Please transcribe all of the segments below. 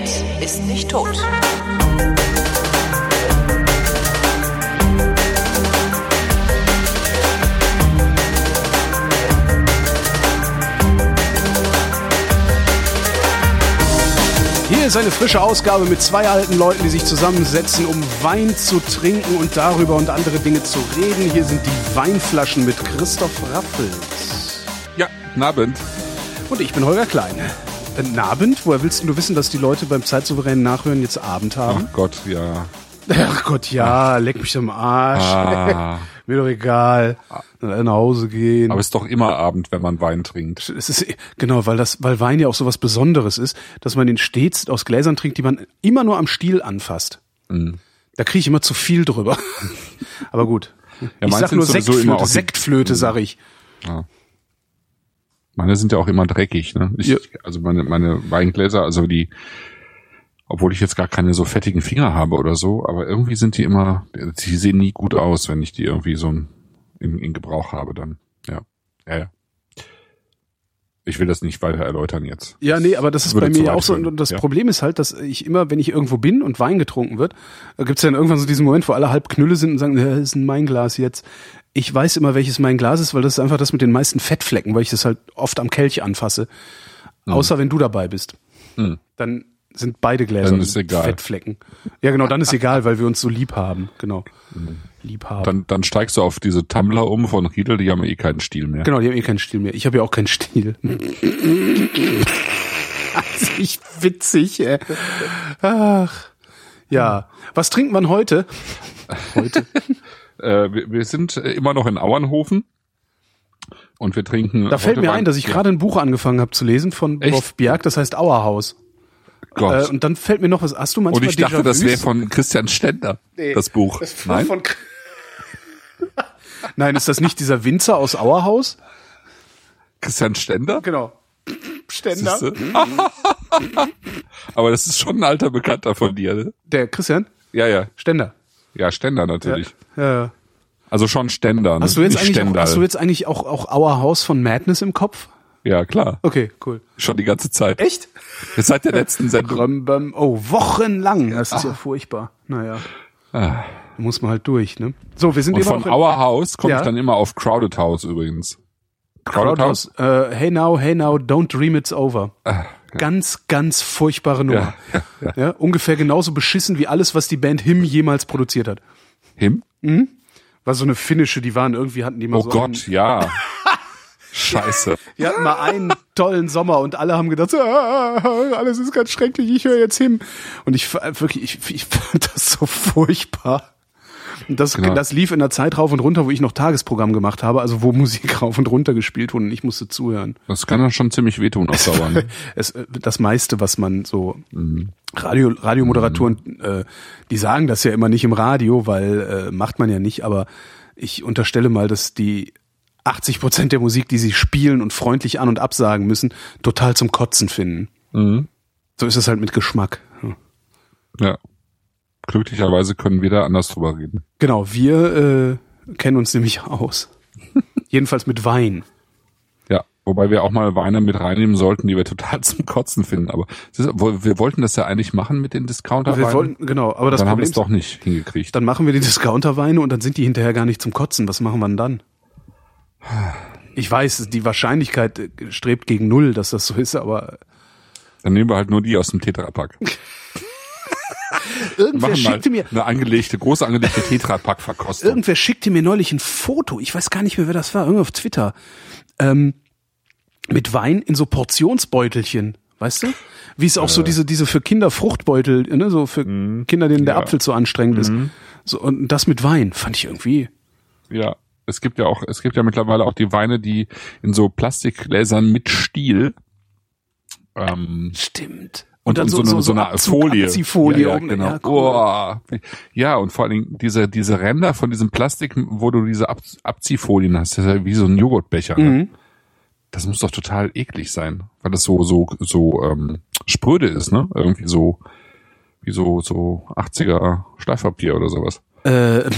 Internet ist nicht tot. Hier ist eine frische Ausgabe mit zwei alten Leuten, die sich zusammensetzen, um Wein zu trinken und darüber und andere Dinge zu reden. Hier sind die Weinflaschen mit Christoph Raffels. Ja, guten Abend. Und ich bin Holger Klein. Äh, Abend? Woher willst du wissen, dass die Leute beim Zeitsouveränen Nachhören jetzt Abend haben? Ach Gott, ja. Ach Gott, ja, leck mich am Arsch. Ah. Mir doch egal. Nach Hause gehen. Aber es ist doch immer Abend, wenn man Wein trinkt. Es ist genau, weil das, weil Wein ja auch so was Besonderes ist, dass man ihn stets aus Gläsern trinkt, die man immer nur am Stiel anfasst. Mhm. Da kriege ich immer zu viel drüber. Aber gut. Ja, ich sag nur Sektflöte, Sektflöte, sag ich. Meine sind ja auch immer dreckig, ne? Ich, Ja. Also meine, meine Weingläser, also die, obwohl ich jetzt gar keine so fettigen Finger habe oder so, aber irgendwie sind die immer, die sehen nie gut aus, wenn ich die irgendwie so in, in Gebrauch habe dann. Ja. Ja, ja. Ich will das nicht weiter erläutern jetzt. Ja, nee, aber das ist Würde bei mir auch so. Und das ja. Problem ist halt, dass ich immer, wenn ich irgendwo bin und Wein getrunken wird, gibt's dann irgendwann so diesen Moment, wo alle halb Knülle sind und sagen, ja, das ist ein mein Glas jetzt. Ich weiß immer, welches mein Glas ist, weil das ist einfach das mit den meisten Fettflecken, weil ich das halt oft am Kelch anfasse. Außer wenn du dabei bist. Hm. Dann sind beide Gläser Dann ist egal. Fettflecken. Ja, genau, dann ist egal, weil wir uns so lieb haben. Genau. Lieb haben. Dann, dann steigst du auf diese Tumbler um von Riedel, die haben eh keinen Stil mehr. Genau, die haben eh keinen Stil mehr. Ich habe ja auch keinen Stil. das ist witzig, ey. Ach. Ja. Was trinkt man heute? Heute. Äh, wir, wir sind äh, immer noch in Auernhofen und wir trinken. Da fällt mir ein, dass ich gerade ein Buch angefangen habe zu lesen von Echt? Rolf Bjerg, das heißt Auerhaus. Gott. Äh, und dann fällt mir noch was. Hast du manchmal und ich dachte, das wäre von Christian Stender, Nee, das Buch. Das Nein? von Nein, ist das nicht dieser Winzer aus Auerhaus? Christian Stender? Genau. Ständer. Siehste? Aber das ist schon ein alter Bekannter von dir, ne? Der Christian Ja, ja. Ständer. Ja, Stender natürlich. Ja, ja. Also schon Stender, ne? Hast du jetzt Nicht eigentlich auch, Stendal. hast du jetzt eigentlich auch auch Auerhaus von Madness im Kopf? Ja, klar. Okay, cool. Schon die ganze Zeit. Echt? Seit der letzten Sendung. Oh, wochenlang. Das ist ja furchtbar. Naja. Ah. Da muss man halt durch, ne? So, wir sind Und immer von Our House komme Ja. ich dann immer auf Crowded House übrigens. Crowdhouse. Äh, hey now, hey now, don't dream it's over. Ah, Ganz, ganz furchtbare Nummer. Ja, ja, Ja, ungefähr genauso beschissen wie alles, was die Band Him jemals produziert hat. Him? War so eine finnische, die waren irgendwie hatten die mal Oh so Gott, ja. Scheiße. Die hatten mal einen tollen Sommer und alle haben gedacht, ah, alles ist ganz schrecklich, ich höre jetzt hin. Und ich f- wirklich, ich, ich fand das so furchtbar. Das, Genau. das lief in der Zeit rauf und runter, wo ich noch Tagesprogramm gemacht habe, also wo Musik rauf und runter gespielt wurde und ich musste zuhören. Das kann dann schon ziemlich wehtun auf Dauer. ne? Es, äh, das meiste, was man so Mhm. Radio, Radiomoderatoren, äh, die sagen das ja immer nicht im Radio, weil äh, macht man ja nicht, aber ich unterstelle mal, dass die 80 Prozent der Musik, die sie spielen und freundlich an- und absagen müssen, total zum Kotzen finden. Mhm. So ist es halt mit Geschmack. Ja. Glücklicherweise können wir da anders drüber reden. Genau, wir äh, kennen uns nämlich aus. Jedenfalls mit Wein. Ja. Wobei wir auch mal Weine mit reinnehmen sollten, die wir total zum Kotzen finden. Aber ist, wir wollten das ja eigentlich machen mit den discounter Wir wollten, genau, aber das dann haben wir Problem es doch nicht hingekriegt. dann machen wir die Discounterweine und dann sind die hinterher gar nicht zum Kotzen. Was machen wir denn dann? Ich weiß, die Wahrscheinlichkeit äh, strebt gegen null, dass das so ist, aber Dann nehmen wir halt nur die aus dem Tetrapack. irgendwer schickte mir, eine angelegte, große angelegte Tetrapack-Verkostung. irgendwer schickte mir neulich ein Foto. Ich weiß gar nicht mehr, wer das war. Irgendwo auf Twitter. Ähm, mit Wein in so Portionsbeutelchen. Weißt du? Wie es auch so diese, diese für Kinder Fruchtbeutel, ne, so für Kinder, denen der Ja. Apfel zu anstrengend ist. So, und das mit Wein fand ich irgendwie. Ja, es gibt ja auch, es gibt ja mittlerweile auch die Weine, die in so Plastikgläsern mit Stiel ähm, Stimmt. Und, und, so, eine, so, eine Abzug- Folie. Abziehfolie ja, ja, genau. Ja, cool. oh, ja, und vor allen Dingen diese, diese Ränder von diesem Plastik, wo du diese Ab Abziehfolien hast, das ist ja wie so ein Joghurtbecher. Ne? Mhm. Das muss doch total eklig sein, weil das so, so, so ähm, spröde ist, ne? Irgendwie so, wie so, so 80er Schleifpapier oder sowas. Äh,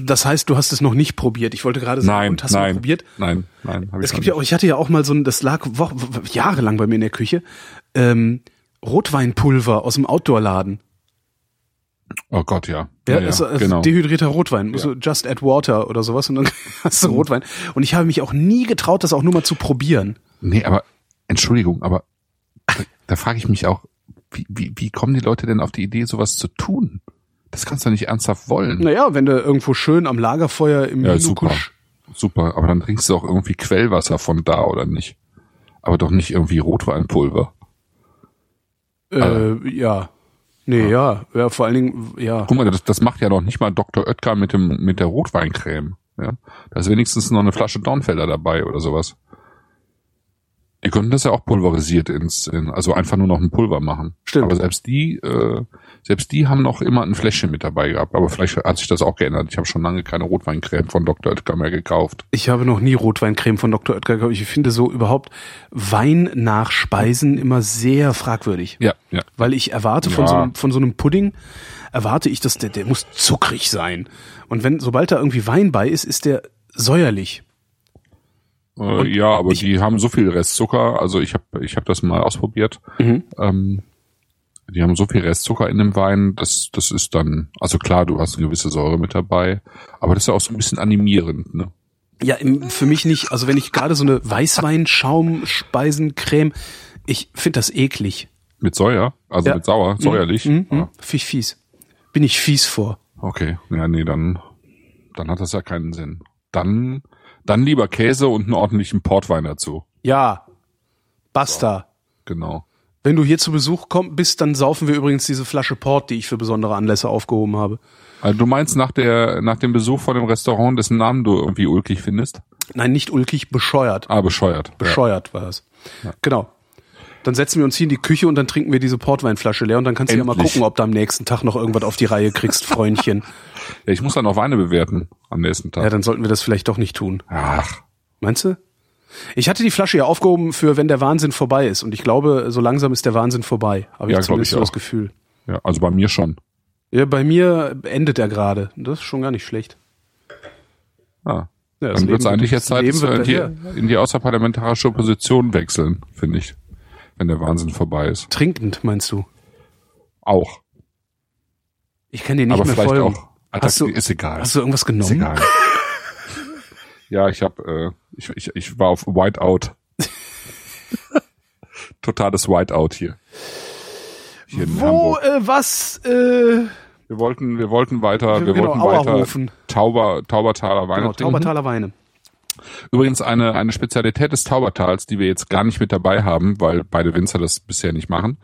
das heißt, du hast es noch nicht probiert. Ich wollte gerade sagen, Nein, und hast du nein, probiert? nein, nein. Ich Es gibt ja auch, ich hatte ja auch mal so ein, das lag wo, jahrelang bei mir in der Küche, ähm, Rotweinpulver aus dem Outdoor-Laden. Oh Gott, ja. Ja, ist, ist genau. dehydrierter Rotwein. Musst du just add water oder sowas und dann hast du Rotwein. Und ich habe mich auch nie getraut, das auch nur mal zu probieren. Nee, aber Entschuldigung, aber da, da frage ich mich auch, wie, wie, wie kommen die Leute denn auf die Idee, sowas zu tun? Das kannst du nicht ernsthaft wollen. Naja, wenn du irgendwo schön am Lagerfeuer im Ja, super. Super, aber dann trinkst du auch irgendwie Quellwasser von da, oder nicht? Aber doch nicht irgendwie Rotweinpulver. Äh, ja. Nee, ja. ja. vor allen Dingen, ja. Guck mal, das, das macht ja noch nicht mal Dr. Oetker mit dem mit der Rotweincreme. Ja? Da ist wenigstens noch eine Flasche Dornfelder dabei oder sowas. Die könnten das ja auch pulverisiert ins, in, also einfach nur noch ein Pulver machen. Stimmt. Aber selbst die, äh, selbst die haben noch immer ein Fläschchen mit dabei gehabt. Aber vielleicht hat sich das auch geändert. Ich habe schon lange keine Rotweincreme von Dr. Oetker mehr gekauft. Ich habe noch nie Rotweincreme von Dr. Oetker gekauft. Ich finde so überhaupt Wein nach Speisen immer sehr fragwürdig. Ja, ja. Weil ich erwarte von, Ja. so einem, von so einem Pudding, erwarte ich, dass der, der muss zuckrig sein. Und wenn, sobald da irgendwie Wein bei ist, ist der säuerlich. Äh, ja, aber die haben so viel Restzucker. Also ich habe ich hab das mal ausprobiert. Mhm. Ähm, die haben so viel Restzucker in dem Wein, das, das ist dann, also klar, du hast eine gewisse Säure mit dabei, aber das ist ja auch so ein bisschen animierend, ne? Ja, im, für mich nicht. Also wenn ich gerade so eine Weißwein-Schaumspeisencreme, ich finde das eklig. Mit Säuer, also Ja. mit sauer, säuerlich. Mhm, mhm. Ah, Finde ich fies. Bin ich fies vor. okay, ja, nee, dann, dann hat das ja keinen Sinn. Dann, dann lieber Käse und einen ordentlichen Portwein dazu. Ja. Basta. Genau. Wenn du hier zu Besuch komm, bist, dann saufen wir übrigens diese Flasche Port, die ich für besondere Anlässe aufgehoben habe. Also du meinst nach der, nach dem Besuch von dem Restaurant, dessen Namen du irgendwie ulkig findest? Nein, nicht ulkig, bescheuert. Ah, bescheuert. Ja. Bescheuert war das. Genau. Dann setzen wir uns hier in die Küche und dann trinken wir diese Portweinflasche leer und dann kannst du ja mal Endlich. gucken, ob du am nächsten Tag noch irgendwas auf die Reihe kriegst, Freundchen. Ja, ich muss dann auch Weine bewerten am nächsten Tag. Ja, dann sollten wir das vielleicht doch nicht tun. Ach, Meinst du? Ich hatte die Flasche ja aufgehoben für wenn der Wahnsinn vorbei ist und ich glaube, so langsam ist der Wahnsinn vorbei. Habe Ja, ich glaub zumindest ich so das. Gefühl. ja, also bei mir schon. Ja, bei mir endet er gerade. Das ist schon gar nicht schlecht. Ah. Ja, Dann wird es eigentlich jetzt Zeit, dass wir in die, in die außerparlamentarische Opposition wechseln, finde ich. Wenn der Wahnsinn vorbei ist. Trinkend, meinst du? Auch. Ich kann dir nicht Aber mehr vielleicht folgen. auch. Hast du- ist egal. Hast du irgendwas ist genommen? egal. ja, ich habe, äh, ich, ich, ich war auf Whiteout. Totales Whiteout hier. Hier Wo, äh, was, äh, Wir wollten, wir wollten weiter, wir Genau, wollten weiter. Tauber, Taubertaler Weine genau, trinken. Taubertaler Weine. Übrigens eine, eine Spezialität des Taubertals, die wir jetzt gar nicht mit dabei haben, weil beide Winzer das bisher nicht machen,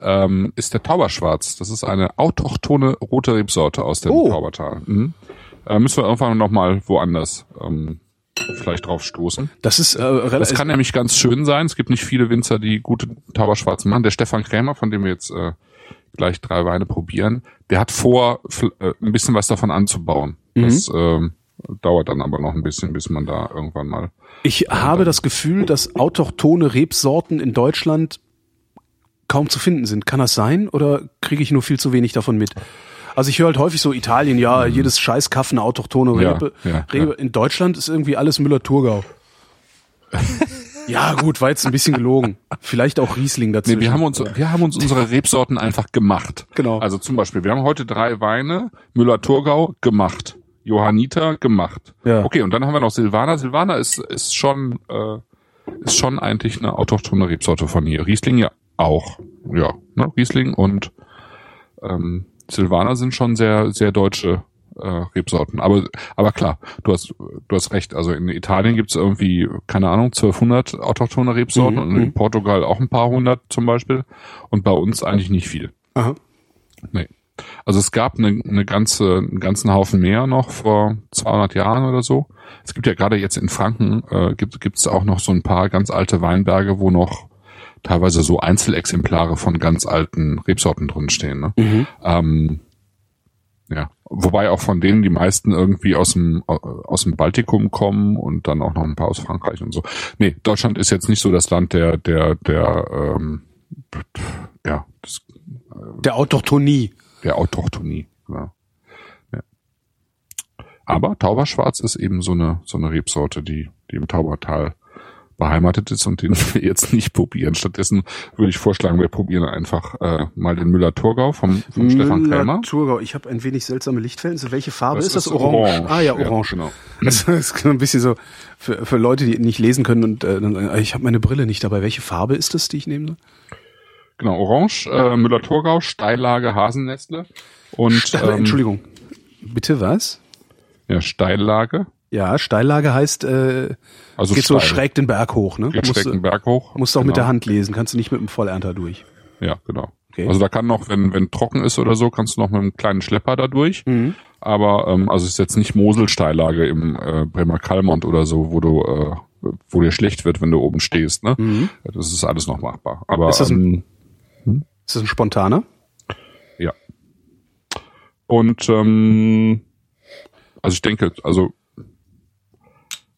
ähm, ist der Tauberschwarz. Das ist eine autochtone rote Rebsorte aus dem Oh. Taubertal. Mhm. Äh, müssen wir irgendwann nochmal woanders ähm, vielleicht drauf stoßen. Das ist, äh, Das relativ, kann nämlich ganz schön sein. Es gibt nicht viele Winzer, die gute Tauberschwarz machen. Der Stefan Krämer, von dem wir jetzt äh, gleich drei Weine probieren, der hat vor, äh, ein bisschen was davon anzubauen. Das ähm, dauert dann aber noch ein bisschen, bis man da irgendwann mal ich habe das Gefühl, dass autochtone Rebsorten in Deutschland kaum zu finden sind. Kann das sein? Oder kriege ich nur viel zu wenig davon mit? Also ich höre halt häufig so Italien, ja, jedes scheiß Kaff eine autochtone Mhm. Ja, Rebe. ja, Rebe. In Deutschland ist irgendwie alles Müller-Thurgau. ja, gut, war jetzt ein bisschen gelogen. Vielleicht auch Riesling dazwischen. Nee, wir haben uns, wir haben uns unsere Rebsorten einfach gemacht. Genau. Also zum Beispiel, wir haben heute drei Weine, Müller-Thurgau gemacht, Johanniter gemacht. Ja. Okay, und dann haben wir noch Silvaner. Silvaner ist, ist schon, äh, ist schon eigentlich eine autochtone Rebsorte von hier. Riesling ja auch. Ja, ne? Riesling und ähm, Silvaner sind schon sehr, sehr deutsche äh, Rebsorten. Aber, aber klar, du hast, du hast recht. Also in Italien gibt's irgendwie, keine Ahnung, 1200 autochtone Rebsorten Mhm, und in Portugal auch ein paar hundert zum Beispiel. Und bei uns eigentlich nicht viel. Aha. Nee. Also es gab eine, eine ganze, einen ganzen Haufen mehr noch vor 200 Jahren oder so. Es gibt ja gerade jetzt in Franken, äh, gibt es auch noch so ein paar ganz alte Weinberge, wo noch teilweise so Einzelexemplare von ganz alten Rebsorten drinstehen. Ne? Mhm. Ähm, ja, wobei auch von denen die meisten irgendwie aus dem äh, aus dem Baltikum kommen und dann auch noch ein paar aus Frankreich und so. Nee, Deutschland ist jetzt nicht so das Land der der der ähm, ja des, Der Autochtonie. Der Autochtonie. Ja. Ja. Aber Tauberschwarz ist eben so eine so eine Rebsorte, die die im Taubertal beheimatet ist und den wir jetzt nicht probieren. Stattdessen würde ich vorschlagen, wir probieren einfach äh, mal den Müller-Thurgau vom, vom Stefan Krämer. Thurgau. Ich habe ein wenig seltsame. So, welche Farbe Das ist das? ist Orange. orange. Ah ja, Ja, orange. genau. Das ist ein bisschen so für, für Leute, die nicht lesen können und äh, ah, ich habe meine Brille nicht dabei. Welche Farbe ist das, die ich nehme? Genau, Orange, äh, Müller-Thurgau, Steillage, Hasennestle und Ste- ähm, Entschuldigung. Bitte was? ja, Steillage, Ja, Steillage heißt, äh, also geht so steil. schräg den Berg hoch, ne? Geht schräg den Berg hoch. musst du auch mit Genau. der Hand lesen, kannst du nicht mit dem Vollernter durch. Ja, genau. Okay. Also da kann noch, wenn wenn trocken ist oder so, kannst du noch mit einem kleinen Schlepper da durch. Mhm. Aber ähm, also es ist jetzt nicht Moselsteillage im äh, Bremer Kalmont oder so, wo du äh, wo dir schlecht wird, wenn du oben stehst. Ne? Das ist alles noch machbar. Aber Mhm. Ist das ein- ähm, Ist das ein spontaner? ja. Und ähm, also ich denke, also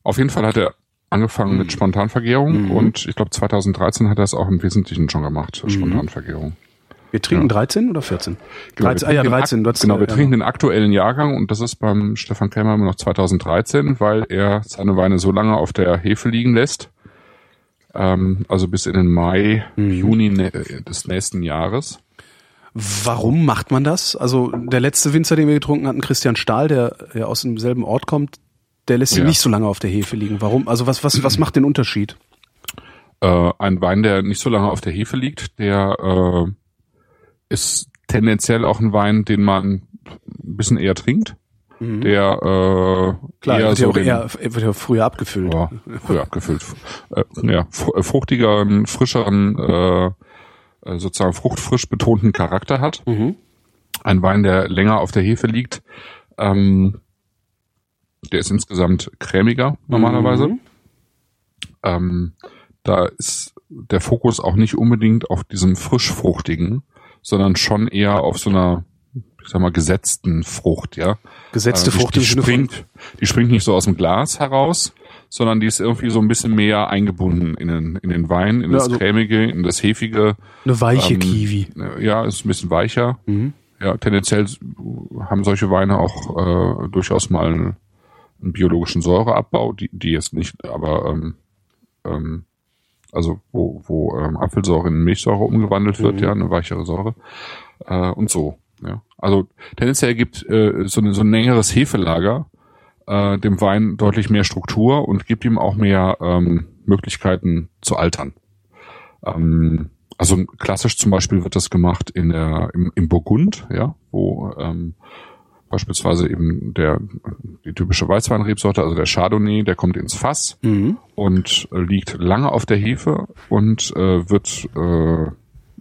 auf jeden Fall hat er angefangen Mhm. mit Spontanvergärung und ich glaube 2013 hat er es auch im Wesentlichen schon gemacht, Mhm. Spontanvergärung. Wir trinken 13 oder 14? Genau, 13, wir ah ja, trinken den 13. Ak- Du hast, genau, wir äh, trinken den aktuellen Jahrgang und das ist beim Stefan Krämer immer noch 2013, weil er seine Weine so lange auf der Hefe liegen lässt. Ähm, also bis in den Mai, Mhm. Juni ne des nächsten Jahres. Warum macht man das? Also der letzte Winzer, den wir getrunken hatten, Christian Stahl, der ja aus demselben Ort kommt, der lässt ihn Ja. nicht so lange auf der Hefe liegen. Warum? Also was, was, was macht den Unterschied? Äh, ein Wein, der nicht so lange auf der Hefe liegt, der äh, ist tendenziell auch ein Wein, den man ein bisschen eher trinkt. Der äh, Mhm. Klar, eher er wird, ja so auch den, eher, er wird ja früher abgefüllt. Ja, früher abgefüllt. Äh, ja, äh, fruchtigeren, frischeren, äh, äh, sozusagen fruchtfrisch betonten Charakter hat. Mhm. Ein Wein, der länger auf der Hefe liegt. Ähm, der ist insgesamt cremiger normalerweise. Mhm. Ähm, da ist der Fokus auch nicht unbedingt auf diesem frischfruchtigen, sondern schon eher auf so einer, sag mal, gesetzten Frucht, ja. Gesetzte die, Frucht die von, springt, die springt nicht so aus dem Glas heraus, sondern die ist irgendwie so ein bisschen mehr eingebunden in den, in den Wein, in Ja, das also- cremige, in das hefige. eine weiche ähm, Kiwi. Ja, ist ein bisschen weicher. Mhm. Ja, tendenziell haben solche Weine auch äh, durchaus mal einen, einen biologischen Säureabbau, die, die jetzt nicht, aber ähm, ähm, also wo, wo ähm, Apfelsäure in Milchsäure umgewandelt wird, Mhm. ja, eine weichere Säure äh, und so. Also tendenziell gibt äh, so, ein- so ein längeres Hefelager äh, dem Wein deutlich mehr Struktur und gibt ihm auch mehr ähm, Möglichkeiten zu altern. Ähm, also klassisch zum Beispiel wird das gemacht in der, im, im Burgund, ja, wo ähm, beispielsweise eben der die typische Weißweinrebsorte, also der Chardonnay, der kommt ins Fass Mhm. und äh, liegt lange auf der Hefe und äh, wird äh,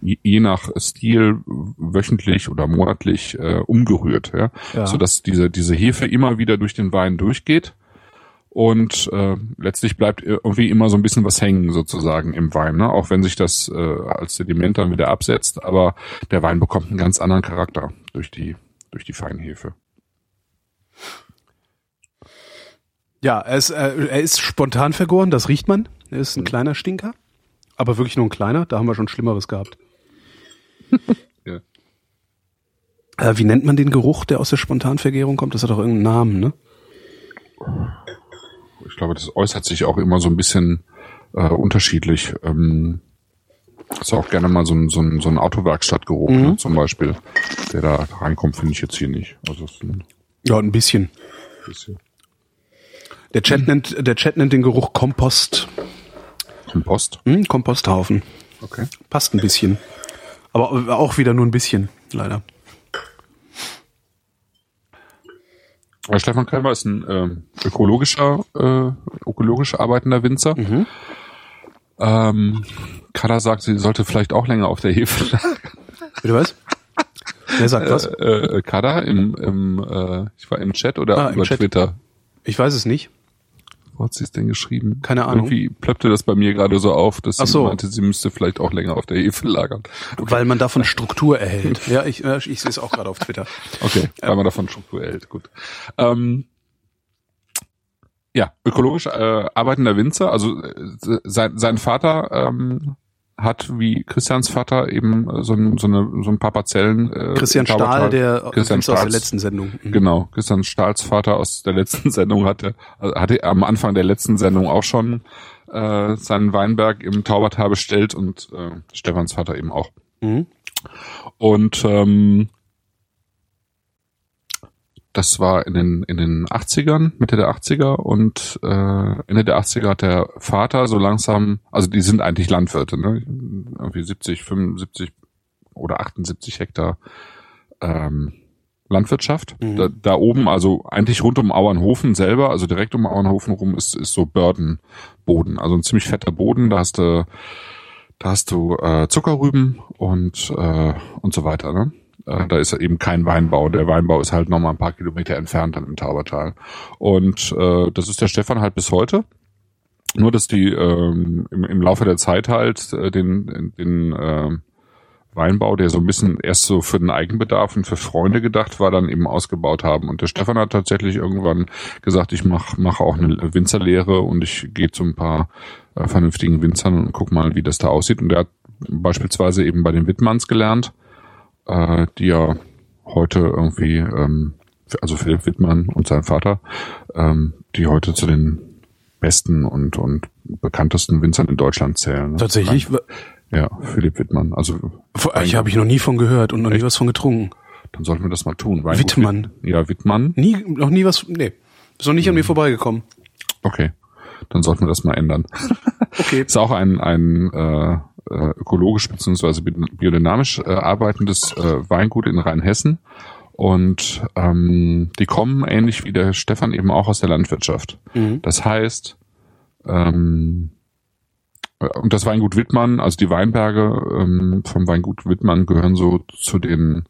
je- nach Stil wöchentlich oder monatlich äh, umgerührt, ja, Ja. sodass diese diese Hefe immer wieder durch den Wein durchgeht und äh, letztlich bleibt irgendwie immer so ein bisschen was hängen sozusagen im Wein, ne? auch wenn sich das äh, als Sediment dann wieder absetzt, aber der Wein bekommt einen ganz anderen Charakter durch die durch die Feinhefe. Ja, er ist, äh, er ist spontan vergoren, das riecht man. Er ist ein kleiner Stinker. Aber wirklich nur ein kleiner, da haben wir schon Schlimmeres gehabt. Ja. Äh, wie nennt man den Geruch, der aus der Spontanvergärung kommt? Das hat doch irgendeinen Namen, ne? Ich glaube, das äußert sich auch immer so ein bisschen äh, unterschiedlich. Ähm, ist auch gerne mal so ein, so ein, so ein Autowerkstattgeruch ne, zum Beispiel, der da reinkommt, finde ich jetzt hier nicht. Also ein Ja, ein bisschen. bisschen Der Chat nennt, der Chat nennt den Geruch Kompost. Kompost. Hm, Komposthaufen. Okay. Passt ein bisschen. Aber auch wieder nur ein bisschen, leider. Aber Stefan Krämer ist ein ähm, ökologischer, äh, ökologisch arbeitender Winzer. Ähm, Kada sagt, sie sollte vielleicht auch länger auf der Hefe Bitte was? Wer sagt was? äh, Kada im, im äh, ich war im Chat oder Ah, über Chat. Twitter. Ich weiß es nicht. Wo hat sie es denn geschrieben? Keine Ahnung. Irgendwie plöppte das bei mir gerade so auf, dass sie so. meinte, sie müsste vielleicht auch länger auf der Hefe lagern. Weil man davon Struktur erhält. Ja, ich, äh, ich sehe es auch gerade auf Twitter. Okay, weil man davon Struktur hält. Gut. Ähm, ja, ökologisch äh, arbeitender Winzer. Also äh, sein, sein Vater ähm, hat wie Christians Vater eben äh, so, ein, so, eine, so ein paar Parzellen. Äh, Christian. Stahl, der Christian aus der Stahls- letzten Sendung. Mhm. Genau, Christian Stahls Vater aus der letzten Sendung hatte, also hatte am Anfang der letzten Sendung auch schon äh, seinen Weinberg im Taubertal bestellt und äh, Stefans Vater eben auch. Mhm. Und ähm, das war in den, in den 80ern, Mitte der 80er und äh, Ende der 80er hat der Vater so langsam, also die sind eigentlich Landwirte, ne? irgendwie 70, 75 oder 78 Hektar ähm, Landwirtschaft. Mhm. Da, da oben, also eigentlich rund um Auernhofen selber, also direkt um Auernhofen rum, ist, ist so Bördenboden, also ein ziemlich fetter Boden. Da hast du, da hast du äh, Zuckerrüben und äh, und so weiter. Ne? Äh, da ist eben kein Weinbau. Der Weinbau ist halt nochmal ein paar Kilometer entfernt dann im Taubertal. Und äh, das ist der Stefan halt bis heute. Nur, dass die ähm, im, im Laufe der Zeit halt äh, den, den äh, Weinbau, der so ein bisschen erst so für den Eigenbedarf und für Freunde gedacht war, dann eben ausgebaut haben. Und der Stefan hat tatsächlich irgendwann gesagt, ich mache mach auch eine Winzerlehre und ich gehe zu ein paar äh, vernünftigen Winzern und guck mal, wie das da aussieht. Und er hat beispielsweise eben bei den Wittmanns gelernt, äh, die ja heute irgendwie, ähm, also Philipp Wittmann und sein Vater, ähm, die heute zu den besten und, und bekanntesten Winzern in Deutschland zählen. Ne? Tatsächlich? Ja, Philipp Wittmann. Also Ich habe ich noch nie von gehört und noch nie was von getrunken. dann sollten wir das mal tun. Weingut Wittmann. Witt- Ja, Wittmann. Nie, noch nie was, nee. Ist noch nicht an mir vorbeigekommen. Okay. Dann sollten wir das mal ändern. Okay. Ist auch ein, ein äh, äh, ökologisch bzw. biodynamisch äh, arbeitendes äh, Weingut in Rheinhessen. Und ähm, die kommen ähnlich wie der Stefan eben auch aus der Landwirtschaft. Mhm. Das heißt, ähm, äh, und das Weingut Wittmann, also die Weinberge ähm, vom Weingut Wittmann gehören so zu den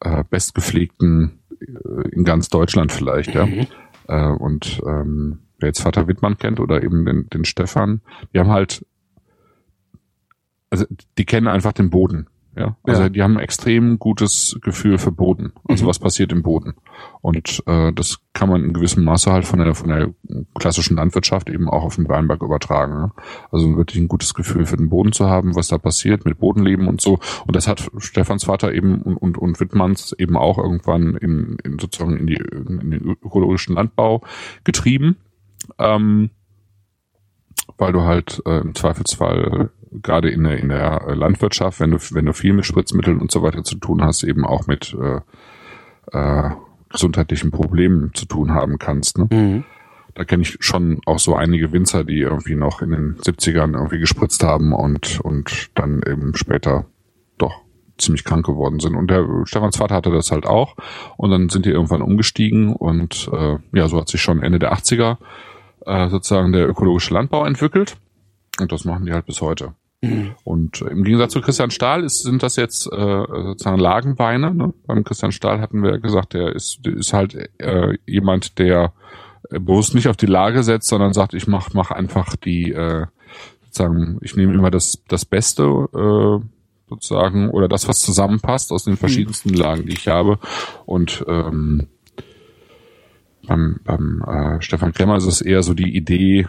äh, bestgepflegten äh, in ganz Deutschland vielleicht, ja. Mhm. Äh, und ähm, wer jetzt Vater Wittmann kennt oder eben den, den Stefan, die haben halt, also die kennen einfach den Boden. Ja, also Ja. die haben ein extrem gutes Gefühl für Boden, also Mhm. was passiert im Boden. Und äh, das kann man in gewissem Maße halt von der von der klassischen Landwirtschaft eben auch auf den Weinberg übertragen. Ne? Also wirklich ein gutes Gefühl für den Boden zu haben, was da passiert mit Bodenleben und so. Und das hat Stefans Vater eben und und, und Wittmanns eben auch irgendwann in, in sozusagen in, die, in den ökologischen Landbau getrieben. Ähm, weil du halt äh, im Zweifelsfall gerade in der in der äh, Landwirtschaft, wenn du wenn du viel mit Spritzmitteln und so weiter zu tun hast, eben auch mit äh, äh, gesundheitlichen Problemen zu tun haben kannst. Ne? Mhm. Da kenne ich schon auch so einige Winzer, die irgendwie noch in den 70ern irgendwie gespritzt haben und und dann eben später doch ziemlich krank geworden sind. Und der Stefans Vater hatte das halt auch. Und dann sind die irgendwann umgestiegen und äh, ja, so hat sich schon Ende der 80er äh, sozusagen der ökologische Landbau entwickelt. Und das machen die halt bis heute. Mhm. Und im Gegensatz zu Christian Stahl ist, sind das jetzt äh, sozusagen Lagenweine. Ne? Beim Christian Stahl hatten wir ja gesagt, der ist, der ist halt äh, jemand, der äh, bewusst nicht auf die Lage setzt, sondern sagt, ich mach, mach einfach die, äh, sozusagen, ich nehme immer das, das Beste äh, sozusagen oder das, was zusammenpasst aus den verschiedensten Lagen, die ich habe. Und ähm, beim, beim äh, Stefan Klemmer ist es eher so die Idee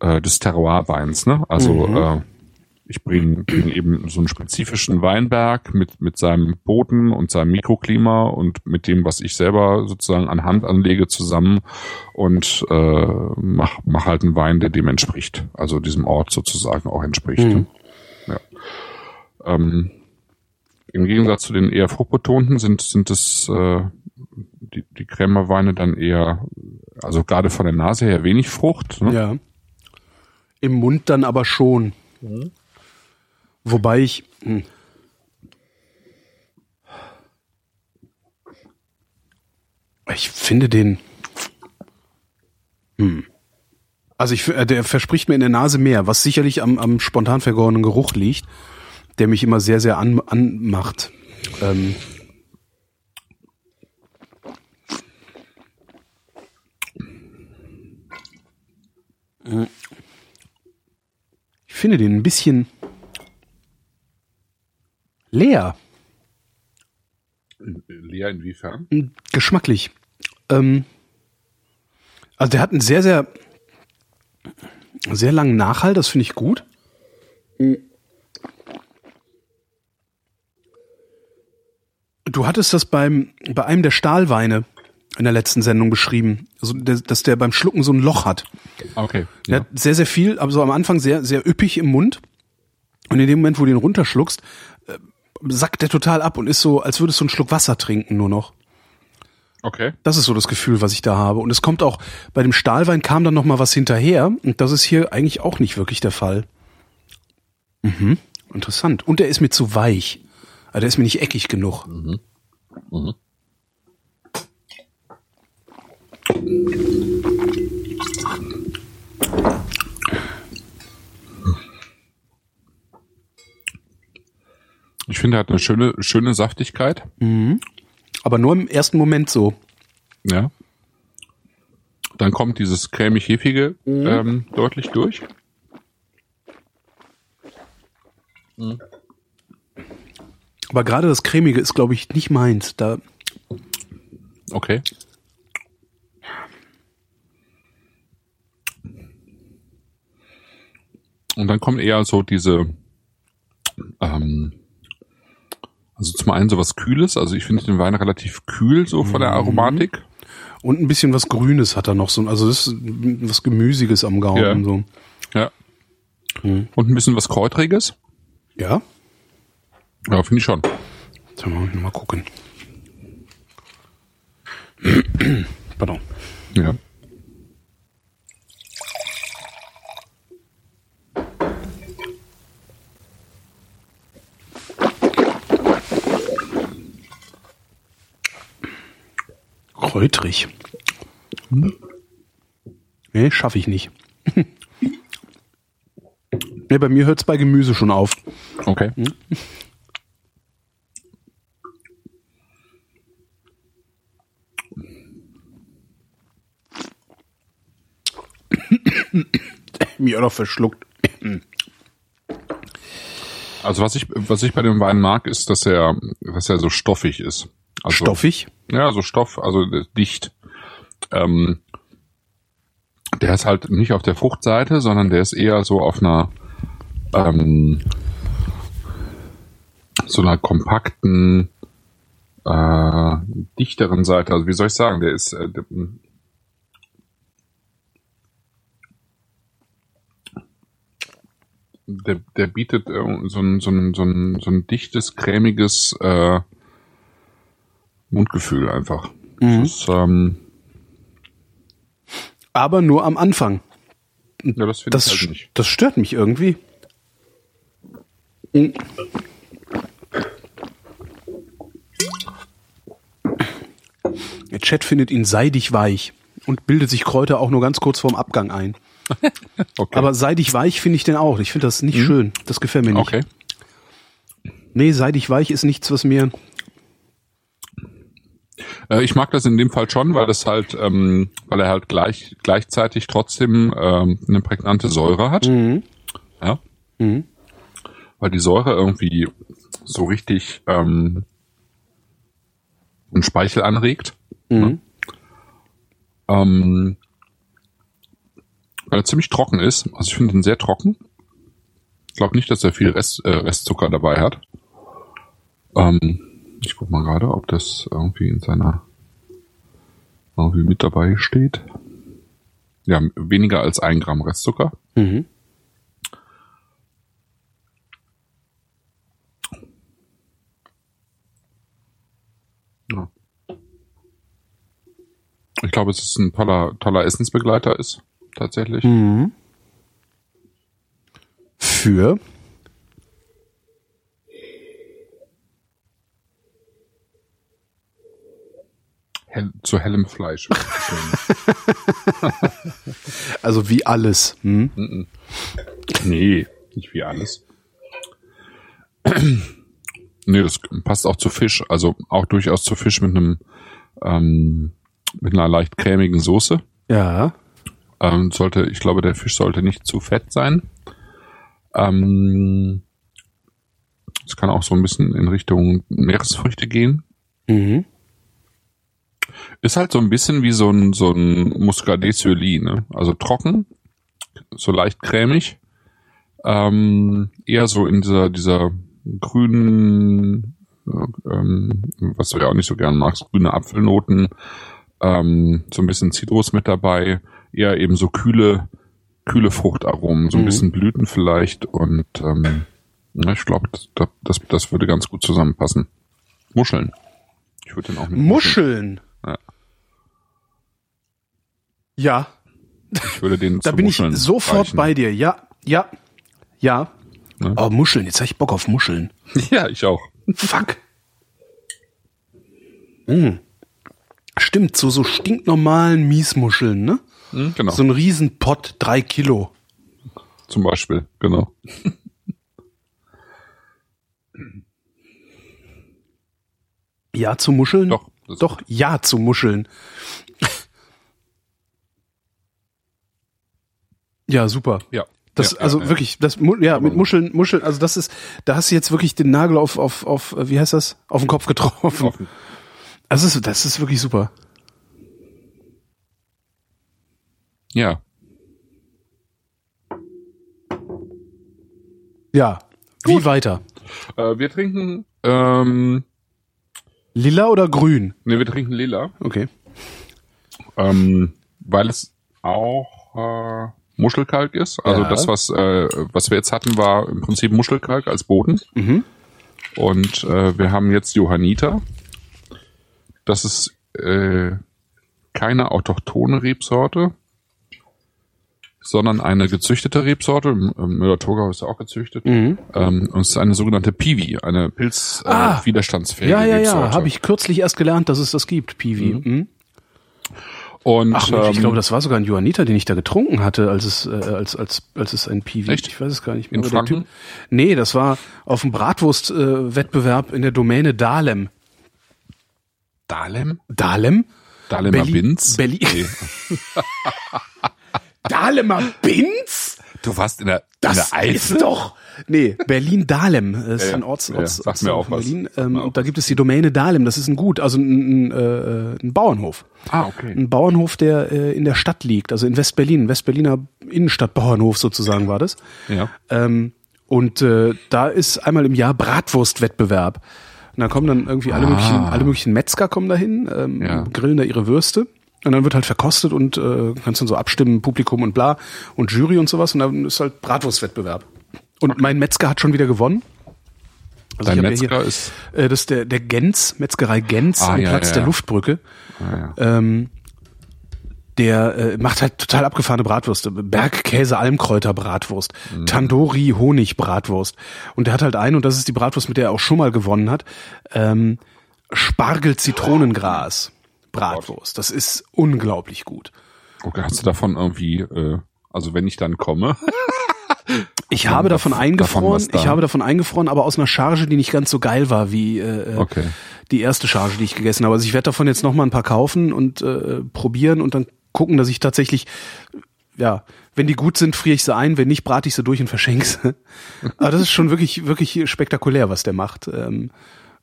äh, des Terroirweins, ne? Also Mhm. äh, ich bringe bring eben so einen spezifischen Weinberg mit, mit seinem Boden und seinem Mikroklima und mit dem, was ich selber sozusagen an Hand anlege, zusammen und äh, mach, mach halt einen Wein, der dem entspricht. Also diesem Ort sozusagen auch entspricht. Mhm. Ja. Ähm, Im Gegensatz zu den eher fruchtbetonten sind, sind es äh, die, die Krämerweine dann eher, also gerade von der Nase her wenig Frucht. Ne? Ja. Im Mund dann aber schon. Wobei ich. Hm. Ich finde den. Hm. Also ich, äh, der verspricht mir in der Nase mehr, was sicherlich am, am spontan vergorenen Geruch liegt, der mich immer sehr, sehr an, anmacht. Ähm, ich finde den ein bisschen leer, Leer inwiefern? geschmacklich. Ähm, also der hat einen sehr, sehr, sehr langen Nachhall, das finde ich gut. Du hattest das beim, bei einem der Stahlweine, in der letzten Sendung beschrieben, also, dass der beim Schlucken so ein Loch hat. Okay. Der hat sehr, sehr viel, aber so am Anfang sehr, sehr üppig im Mund. Und in dem Moment, wo du ihn runterschluckst, sackt der total ab und ist so, als würdest du einen Schluck Wasser trinken nur noch. Okay. Das ist so das Gefühl, was ich da habe. Und es kommt auch, bei dem Stahlwein kam dann noch mal was hinterher. Und das ist hier eigentlich auch nicht wirklich der Fall. Mhm. Interessant. Und er ist mir zu weich. Also der ist mir nicht eckig genug. Mhm. Mhm. Ich finde, er hat eine schöne, schöne Saftigkeit. Mhm. Aber nur im ersten Moment so. Ja. Dann kommt dieses cremig-hefige mhm. ähm, deutlich durch. Mhm. Aber gerade das cremige ist, glaube ich, nicht meins. Da. Okay. Und dann kommt eher so diese, ähm, also zum einen so was Kühles, also ich finde den Wein relativ kühl so von der mhm. Aromatik. Und ein bisschen was Grünes hat er noch so, also das ist was Gemüsiges am Gaumen ja. so. Ja. Mhm. Und ein bisschen was Kräutriges. Ja. Ja, finde ich schon. Jetzt mal, mal gucken. Pardon. Ja. Kräutrig. Hm. Nee, schaffe ich nicht. nee, bei mir hört es bei Gemüse schon auf. Okay. Hm? Mir auch noch verschluckt. Also was ich, was ich bei dem Wein mag, ist, dass er, dass er so stoffig ist. Also, stoffig? Ja, so Stoff, also dicht. Ähm, der ist halt nicht auf der Fruchtseite, sondern der ist eher so auf einer ähm, so einer kompakten, äh, dichteren Seite. Also wie soll ich sagen, der ist äh, der, der bietet äh, so, ein, so, ein, so, ein, so ein dichtes, cremiges äh, Mundgefühl einfach. Mhm. Ist, ähm, Aber nur am Anfang. Ja, das finde ich halt nicht. Das stört mich irgendwie. Mhm. Der Chat findet ihn seidig weich und bildet sich Kräuter auch nur ganz kurz vorm Abgang ein. okay. Aber seidig weich finde ich den auch. Ich finde das nicht mhm. schön. Das gefällt mir nicht. Okay. Nee, seidig weich ist nichts, was mir äh, ich mag das in dem Fall schon, weil das halt, ähm, weil er halt gleich gleichzeitig trotzdem ähm, eine prägnante Säure hat. Mhm. Ja. Mhm. Weil die Säure irgendwie so richtig ähm, einen Speichel anregt. Mhm. Ne? Ähm, weil er ziemlich trocken ist. Also ich finde ihn sehr trocken. Ich glaube nicht, dass er viel Rest, äh, Restzucker dabei hat. Ähm, ich guck mal gerade, ob das irgendwie in seiner irgendwie mit dabei steht. Ja, weniger als ein Gramm Restzucker. Mhm. Ja. Ich glaube, es ist ein toller, toller Essensbegleiter ist, tatsächlich. Mhm. Für Hell, zu hellem Fleisch. also wie alles. Hm? Nee, nicht wie alles. nee, das passt auch zu Fisch. Also auch durchaus zu Fisch mit einem ähm, mit einer leicht cremigen Soße. Ja. Ähm, sollte, ich glaube, der Fisch sollte nicht zu fett sein. Ähm, es kann auch so ein bisschen in Richtung Meeresfrüchte gehen. Mhm. Ist halt so ein bisschen wie so ein, so ein Muscadet sur Lit, ne? Also trocken, so leicht cremig, ähm, eher so in dieser, dieser grünen, äh, ähm, was du ja auch nicht so gern magst, grüne Apfelnoten, ähm, so ein bisschen Zitrus mit dabei, eher eben so kühle, kühle Fruchtaromen, so ein Mhm. bisschen Blüten vielleicht und ähm, ja, ich glaube, das, das, das würde ganz gut zusammenpassen. Muscheln. Ich würde den auch mit Muscheln. Ja. Ja, Ich würde den da bin ich sofort reichen. bei dir. Ja, ja, ja. Ne? Oh, Muscheln, jetzt habe ich Bock auf Muscheln. Ja, ich auch. Fuck. Mm. Stimmt, so, so stinknormalen Miesmuscheln, ne? Hm, genau. So ein Riesenpott, drei Kilo. Zum Beispiel, genau. Ja zu Muscheln? Doch, Doch, ja zu Muscheln. Ja, super. Ja. Das, ja, also ja, wirklich, das, ja, mit Muscheln, Muscheln, also das ist, da hast du jetzt wirklich den Nagel auf, auf, auf, äh, wie heißt das? Auf den Kopf getroffen. Offen. Also das ist, das ist wirklich super. Ja. Ja. Wie weiter? Äh, wir trinken, ähm, Lila oder grün? ne, wir trinken Lila, Okay. ähm, weil es auch äh, Muschelkalk ist. Also Ja. das, was äh, was wir jetzt hatten, war im Prinzip Muschelkalk als Boden. Mhm. Und äh, wir haben jetzt Johanniter. Das ist äh, keine autochtone Rebsorte, sondern eine gezüchtete Rebsorte. Ähm, Müller-Thurgau ist auch gezüchtet. Mhm. Ähm, und es ist eine sogenannte Piwi, eine pilzwiderstandsfähige Ah. äh, widerstandsfähige Ja, ja, Rebsorte. ja, habe ich kürzlich erst gelernt, dass es das gibt, Piwi. Mhm. Und Ach, Mensch, ich ähm, glaube, das war sogar ein Johanniter, den ich da getrunken hatte, als es, äh, als, als, als es ein Piwi. Echt? Ich weiß es gar nicht mehr. In der Franken? Typ, nee, das war auf dem Bratwurst-Wettbewerb in der Domäne Dahlem. Dahlem? Dahlem? Dahlemer Berlin- Binz? Berlin- Nee. Dahlemer Binz? Du warst in der, Das ist doch. Nee, Berlin-Dahlem. Das ist Ja, ein Orts, ja, Orts, sagt Orts mir auch was. Berlin. Sagt Ähm, auch und da gibt es die Domäne Dahlem. Das ist ein Gut, also ein, ein, äh, ein Bauernhof. Ah, okay. Ein Bauernhof, der äh, in der Stadt liegt, also in West-Berlin. West-Berliner Innenstadtbauernhof sozusagen war das. Ja. Ähm, und äh, da ist einmal im Jahr Bratwurstwettbewerb. Und da kommen dann irgendwie alle Ah. möglichen, alle möglichen Metzger kommen dahin, ähm, Ja. grillen da ihre Würste. Und dann wird halt verkostet und äh, kannst dann so abstimmen, Publikum und bla und Jury und sowas. Und dann ist halt Bratwurstwettbewerb. Und mein Metzger hat schon wieder gewonnen. Also Dein Metzger ja ist, hier, äh, das ist der, der Gens, Metzgerei Gens Ah, am ja, Platz ja, der. Luftbrücke. ah, ja. Ähm, der äh, macht halt total abgefahrene Bratwürste. Bergkäse, Almkräuter Bratwurst, Mhm. Tandoori Honig Bratwurst. Und der hat halt einen, und das ist die Bratwurst, mit der er auch schon mal gewonnen hat, ähm, Spargel Zitronengras Bratwurst. Das ist unglaublich gut. Okay, hast du davon irgendwie, äh, also wenn ich dann komme, Ich habe davon davon eingefroren, was da? ich habe davon eingefroren, aber aus einer Charge, die nicht ganz so geil war wie äh, Okay. die erste Charge, die ich gegessen habe. Also ich werde davon jetzt noch mal ein paar kaufen und äh, probieren und dann gucken, dass ich tatsächlich, ja, wenn die gut sind, friere ich sie ein, wenn nicht, brate ich sie durch und verschenke sie. Aber das ist schon wirklich, wirklich spektakulär, was der macht. Ähm,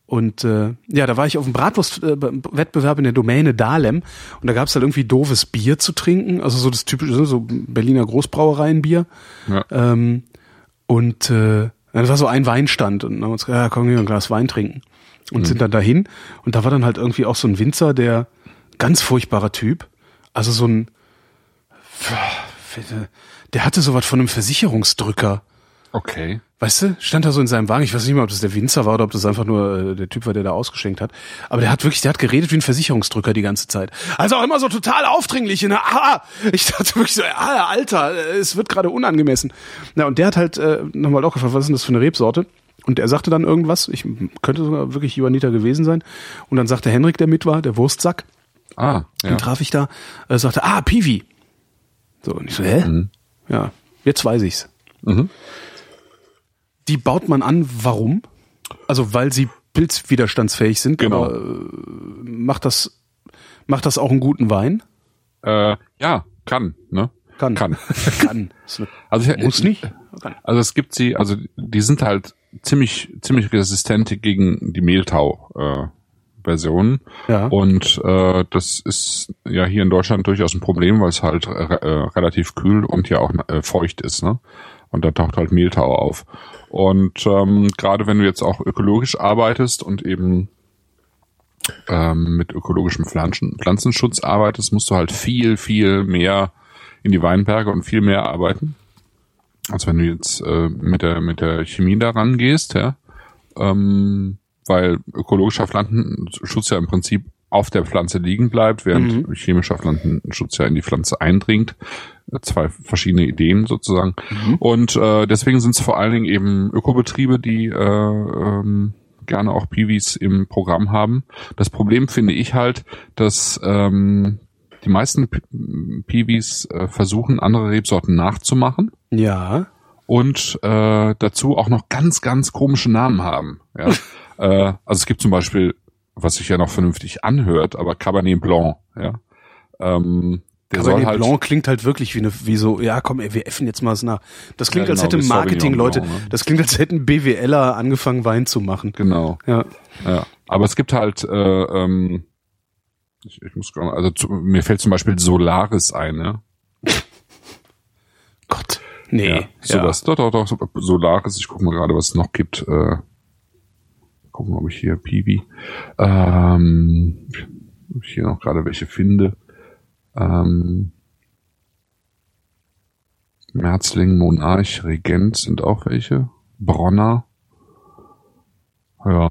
und äh, ja, da war ich auf dem Bratwurstwettbewerb in der Domäne Dahlem und da gab es halt irgendwie doofes Bier zu trinken, also so das typische, so Berliner Großbrauereienbier. Ja. Ähm, und äh, das war so ein Weinstand und dann haben wir uns gesagt, ja, komm, wir ein Glas Wein trinken. Und sind dann dahin und da war dann halt irgendwie auch so ein Winzer, der ganz furchtbarer Typ, also so ein der hatte sowas von einem Versicherungsdrücker. Okay. Weißt du, stand da so in seinem Wagen, ich weiß nicht mehr, ob das der Winzer war oder ob das einfach nur äh, der Typ war, der da ausgeschenkt hat. Aber der hat wirklich, der hat geredet wie ein Versicherungsdrücker die ganze Zeit. Also auch immer so total aufdringlich. Ne? Ah, ich dachte wirklich so, ah, Alter, äh, es wird gerade unangemessen. Na, und der hat halt äh, nochmal auch gefragt, was ist denn das für eine Rebsorte? Und er sagte dann irgendwas, ich könnte sogar wirklich Johanniter gewesen sein. Und dann sagte Henrik, der mit war, der Wurstsack, Ah, ja. den traf ich da, äh, sagte, ah, Piwi. So, und ich so, hä? Ja, jetzt weiß ich's. Mhm. Die baut man an, warum? Also weil sie pilzwiderstandsfähig sind, Genau. aber äh, macht das macht das auch einen guten Wein? Äh, ja, kann, ne? Kann. Kann. Kann. Also Muss nicht. Also es gibt sie, also die sind halt ziemlich ziemlich resistent gegen die Mehltau äh, Versionen Ja. und äh, das ist ja hier in Deutschland durchaus ein Problem, weil es halt äh, äh, relativ kühl und ja auch äh, feucht ist, ne? Und da taucht halt Mehltau auf. Und ähm, gerade wenn du jetzt auch ökologisch arbeitest und eben ähm, mit ökologischem Pflanzen, Pflanzenschutz arbeitest, musst du halt viel, viel mehr in die Weinberge und viel mehr arbeiten. Als wenn du jetzt äh, mit der mit der Chemie da rangehst, ja. Ähm, weil ökologischer Pflanzenschutz ja im Prinzip auf der Pflanze liegen bleibt, während mhm. chemischer Pflanzenschutz ja in die Pflanze eindringt. Zwei verschiedene Ideen sozusagen. Mhm. Und äh, deswegen sind es vor allen Dingen eben Ökobetriebe, die äh, ähm, gerne auch Piwis im Programm haben. Das Problem finde ich halt, dass ähm, die meisten Piwis äh, versuchen, andere Rebsorten nachzumachen. Ja. Und äh, dazu auch noch ganz, ganz komische Namen haben. Ja? äh, also es gibt zum Beispiel was sich ja noch vernünftig anhört, aber Cabernet Blanc, ja. Ähm, der Cabernet halt Blanc klingt halt wirklich wie eine, wie so, ja komm, ey, wir effen jetzt mal nach. Das klingt, ja, genau, als hätten Marketing-Leute, ne? das klingt, als hätten BWLer angefangen, Wein zu machen. Genau. Ja. ja. Aber es gibt halt, äh, ähm, ich, ich muss gerade, also zu, mir fällt zum Beispiel Solaris ein, ne? Gott. Nee. Ja, sowas. Ja. Doch, doch, doch, Solaris, ich gucke mal gerade, was es noch gibt. Äh, gucken, ob ich hier Piwi, ähm, ob ich hier noch gerade welche finde. Ähm, Merzling, Monarch, Regent sind auch welche. Bronner. Ja,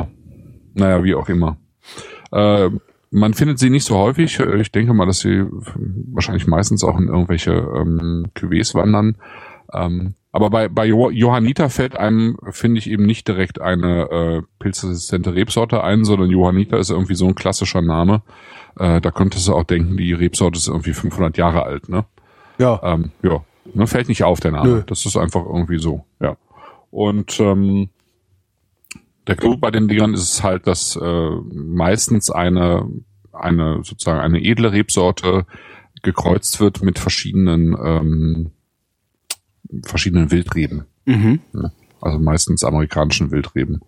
naja, wie auch immer. Äh, man findet sie nicht so häufig. Ich denke mal, dass sie wahrscheinlich meistens auch in irgendwelche ähm, Cuvées wandern. Ähm, aber bei, bei Johanniter fällt einem, finde ich, eben nicht direkt eine äh, pilzresistente Rebsorte ein, sondern Johanniter ist irgendwie so ein klassischer Name. Äh, da könntest du auch denken, die Rebsorte ist irgendwie 500 Jahre alt, ne? Ja. Ähm, ja. Ne, fällt nicht auf, der Name. Nö. Das ist einfach irgendwie so, ja. Und ähm, der Clou bei den Dingern ist es halt, dass äh, meistens eine, eine sozusagen eine edle Rebsorte gekreuzt wird mit verschiedenen ähm, verschiedenen Wildreben. Mhm. Also meistens amerikanischen Wildreben.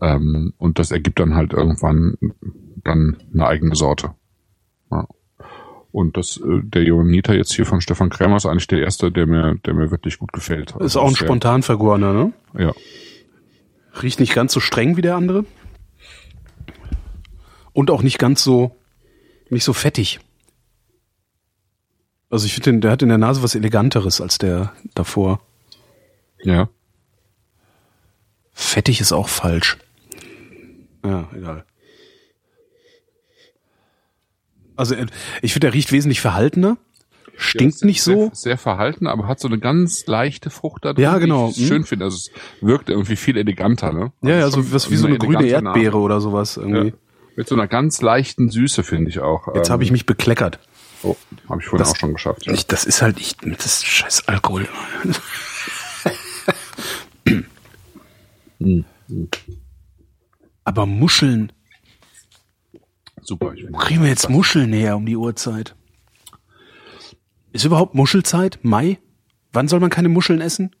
Ähm, und das ergibt dann halt irgendwann dann eine eigene Sorte. Ja. Und das, äh, der Johanniter jetzt hier von Stefan Krämer ist eigentlich der erste, der mir, der mir wirklich gut gefällt. Also ist auch ein spontan vergorener, ne? Ja. Riecht nicht ganz so streng wie der andere. Und auch nicht ganz so, nicht so fettig. Also ich finde, der hat in der Nase was Eleganteres als der davor. Ja. Fettig ist auch falsch. Ja, egal. Also ich finde, der riecht wesentlich verhaltener. Stinkt ja, nicht sehr, so. Sehr verhalten, aber hat so eine ganz leichte Frucht da drin. Ja, genau. Die ich schön finde. Also es wirkt irgendwie viel eleganter, ne? Also ja, ja, so was wie so eine grüne Erdbeere Name. oder sowas irgendwie. Ja. Mit so einer ganz leichten Süße, finde ich auch. Jetzt ähm, habe ich mich bekleckert. Oh, habe ich vorhin das, auch schon geschafft. Ja. Ich, das ist halt nicht das ist scheiß Alkohol. Aber Muscheln. Super. Ich Wo kriegen wir jetzt Muscheln her um die Uhrzeit? Ist überhaupt Muschelzeit? Mai? Wann soll man keine Muscheln essen?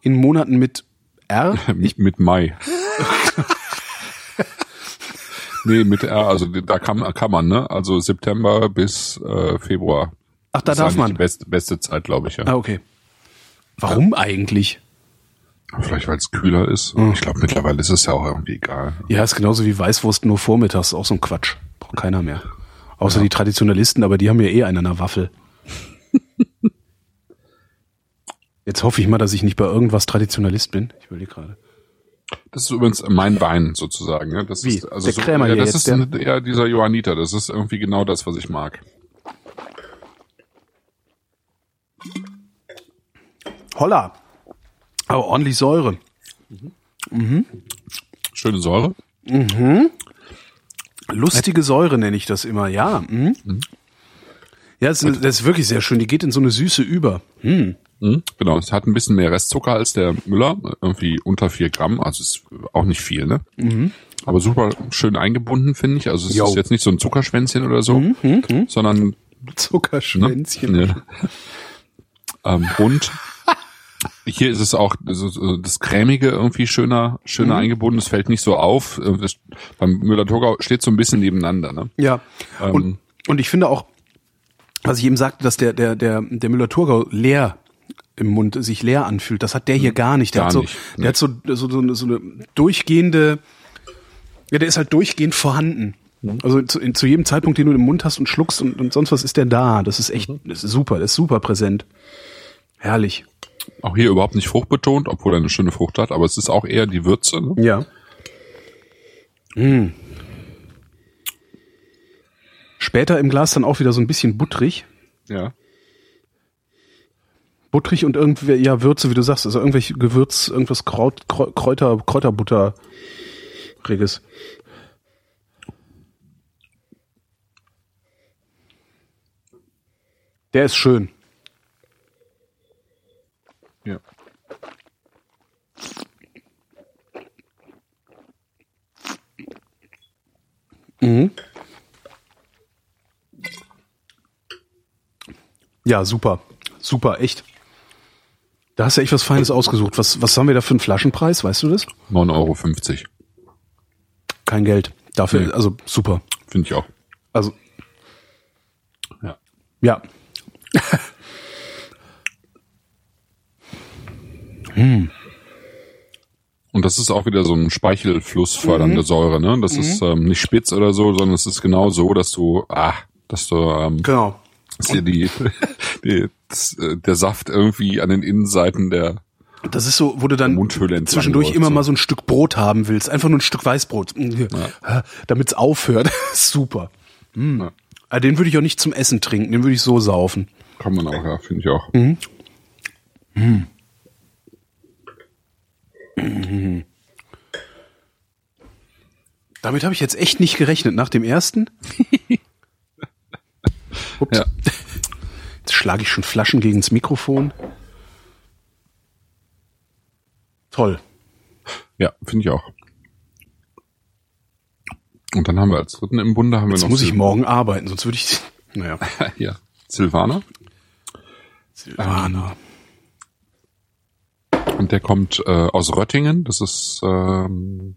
In Monaten mit R? mit, mit Mai. Nee, mit R, also da kann, kann man, ne? Also September bis äh, Februar. Ach, da darf man. Die beste, beste Zeit, glaube ich, ja. Ah, okay. Warum ja. eigentlich? Vielleicht, weil es kühler ist. Hm. Ich glaube, mittlerweile ist es ja auch irgendwie egal. Ja, ist genauso wie Weißwurst nur vormittags. Auch so ein Quatsch. Braucht keiner mehr. Außer ja. die Traditionalisten, aber die haben ja eh einen an der Waffel. Jetzt hoffe ich mal, dass ich nicht bei irgendwas Traditionalist bin. Ich überlege gerade. Das ist übrigens mein Wein sozusagen. Ja. Das Wie? Ist, also der so, Krämer ja, das jetzt, ist ein, ja dieser Johanniter. Das ist irgendwie genau das, was ich mag. Holla. Aber ordentlich Säure. Mhm. Mhm. Schöne Säure. Mhm. Lustige Säure nenne ich das immer, ja. Mhm. Mhm. Ja, das ist, das ist, wirklich sehr schön. Die geht in so eine Süße über. Mhm. Mhm, genau, es hat ein bisschen mehr Restzucker als der Müller, irgendwie unter vier Gramm, also ist auch nicht viel, ne? Mhm. Aber super schön eingebunden, finde ich. Also es jo. ist jetzt nicht so ein Zuckerschwänzchen oder so, mhm, mhm, mhm. sondern Zuckerschwänzchen. Ne? Ja. ähm, und hier ist es auch so, das cremige irgendwie schöner, schöner mhm. eingebunden. Es fällt nicht so auf. Das, beim Müller-Thurgau steht so ein bisschen nebeneinander. Ne? Ja. Ähm, und, und ich finde auch, was ich eben sagte, dass der der der der Müller-Thurgau leer im Mund sich leer anfühlt. Das hat der hier hm, gar nicht. Der gar hat so, nicht, der hat so, so, so, eine, so eine durchgehende, ja, der ist halt durchgehend vorhanden. Also zu, zu jedem Zeitpunkt, den du im Mund hast und schluckst und, und sonst was, ist der da. Das ist echt, das ist super, das ist super präsent. Herrlich. Auch hier überhaupt nicht fruchtbetont, obwohl er eine schöne Frucht hat, aber es ist auch eher die Würze. Ne? Ja. Mm. Später im Glas dann auch wieder so ein bisschen buttrig. Ja. Buttrig und irgendwie, ja, Würze, wie du sagst, also irgendwelche Gewürz, irgendwas Kraut, Krau- Kräuter, Kräuterbutter-Reges. Der ist schön. Ja. Ja, super. Super, echt. Da hast du echt was Feines ausgesucht. Was, was haben wir da für einen Flaschenpreis? Weißt du das? 9,50 Euro. Kein Geld. Dafür, Nee. also super. Finde ich auch. Also, Ja. ja. Und das ist auch wieder so ein speichelflussfördernde Säure, ne? Das ist ähm, nicht spitz oder so, sondern es ist genau so, dass du, ah, dass du, ähm, Genau. Dass dir die, die das, äh, der Saft irgendwie an den Innenseiten der Das ist so, wo du dann zwischendurch immer so. mal so ein Stück Brot haben willst. Einfach nur ein Stück Weißbrot. Damit es aufhört. Super. Mm. Ja. Ah, Den würde ich auch nicht zum Essen trinken. Den würde ich so saufen. kann man auch, ja, finde ich auch. Damit habe ich jetzt echt nicht gerechnet. Nach dem ersten. Ups. Ja. Jetzt schlage ich schon Flaschen gegens Mikrofon. Toll. Ja, finde ich auch. Und dann haben wir als dritten im Bunde haben wir Jetzt noch muss ich morgen arbeiten, sonst würde ich. Naja. ja, Silvaner. Silvaner. Und der kommt äh, aus Röttingen. Das ist ähm,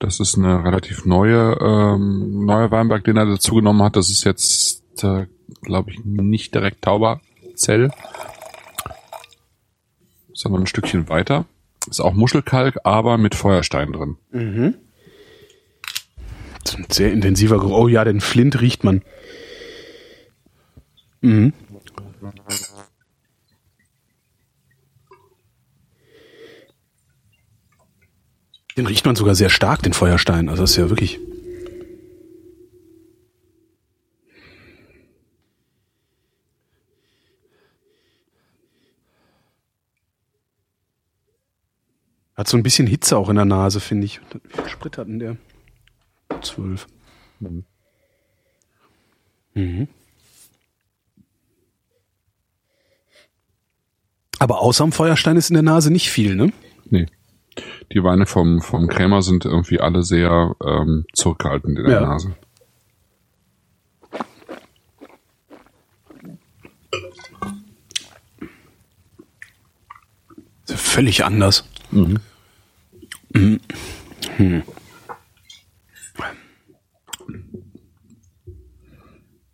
das ist eine relativ neue ähm, neuer Weinberg, den er dazu genommen hat. Das ist jetzt, äh, glaube ich, nicht direkt Tauberzell, sondern ein Stückchen weiter. Ist auch Muschelkalk, aber mit Feuerstein drin. Das ist ein sehr intensiver Geruch. Oh ja, den Flint riecht man. Mhm. Den riecht man sogar sehr stark, den Feuerstein. Also das ist ja wirklich. Hat so ein bisschen Hitze auch in der Nase, finde ich. Wie viel Sprit hat denn der? Zwölf. Mhm. Aber außer am Feuerstein ist in der Nase nicht viel, ne? Nee. Die Weine vom, vom Krämer sind irgendwie alle sehr ähm, zurückhaltend in der Ja. Nase. Völlig anders. Mhm. Mhm.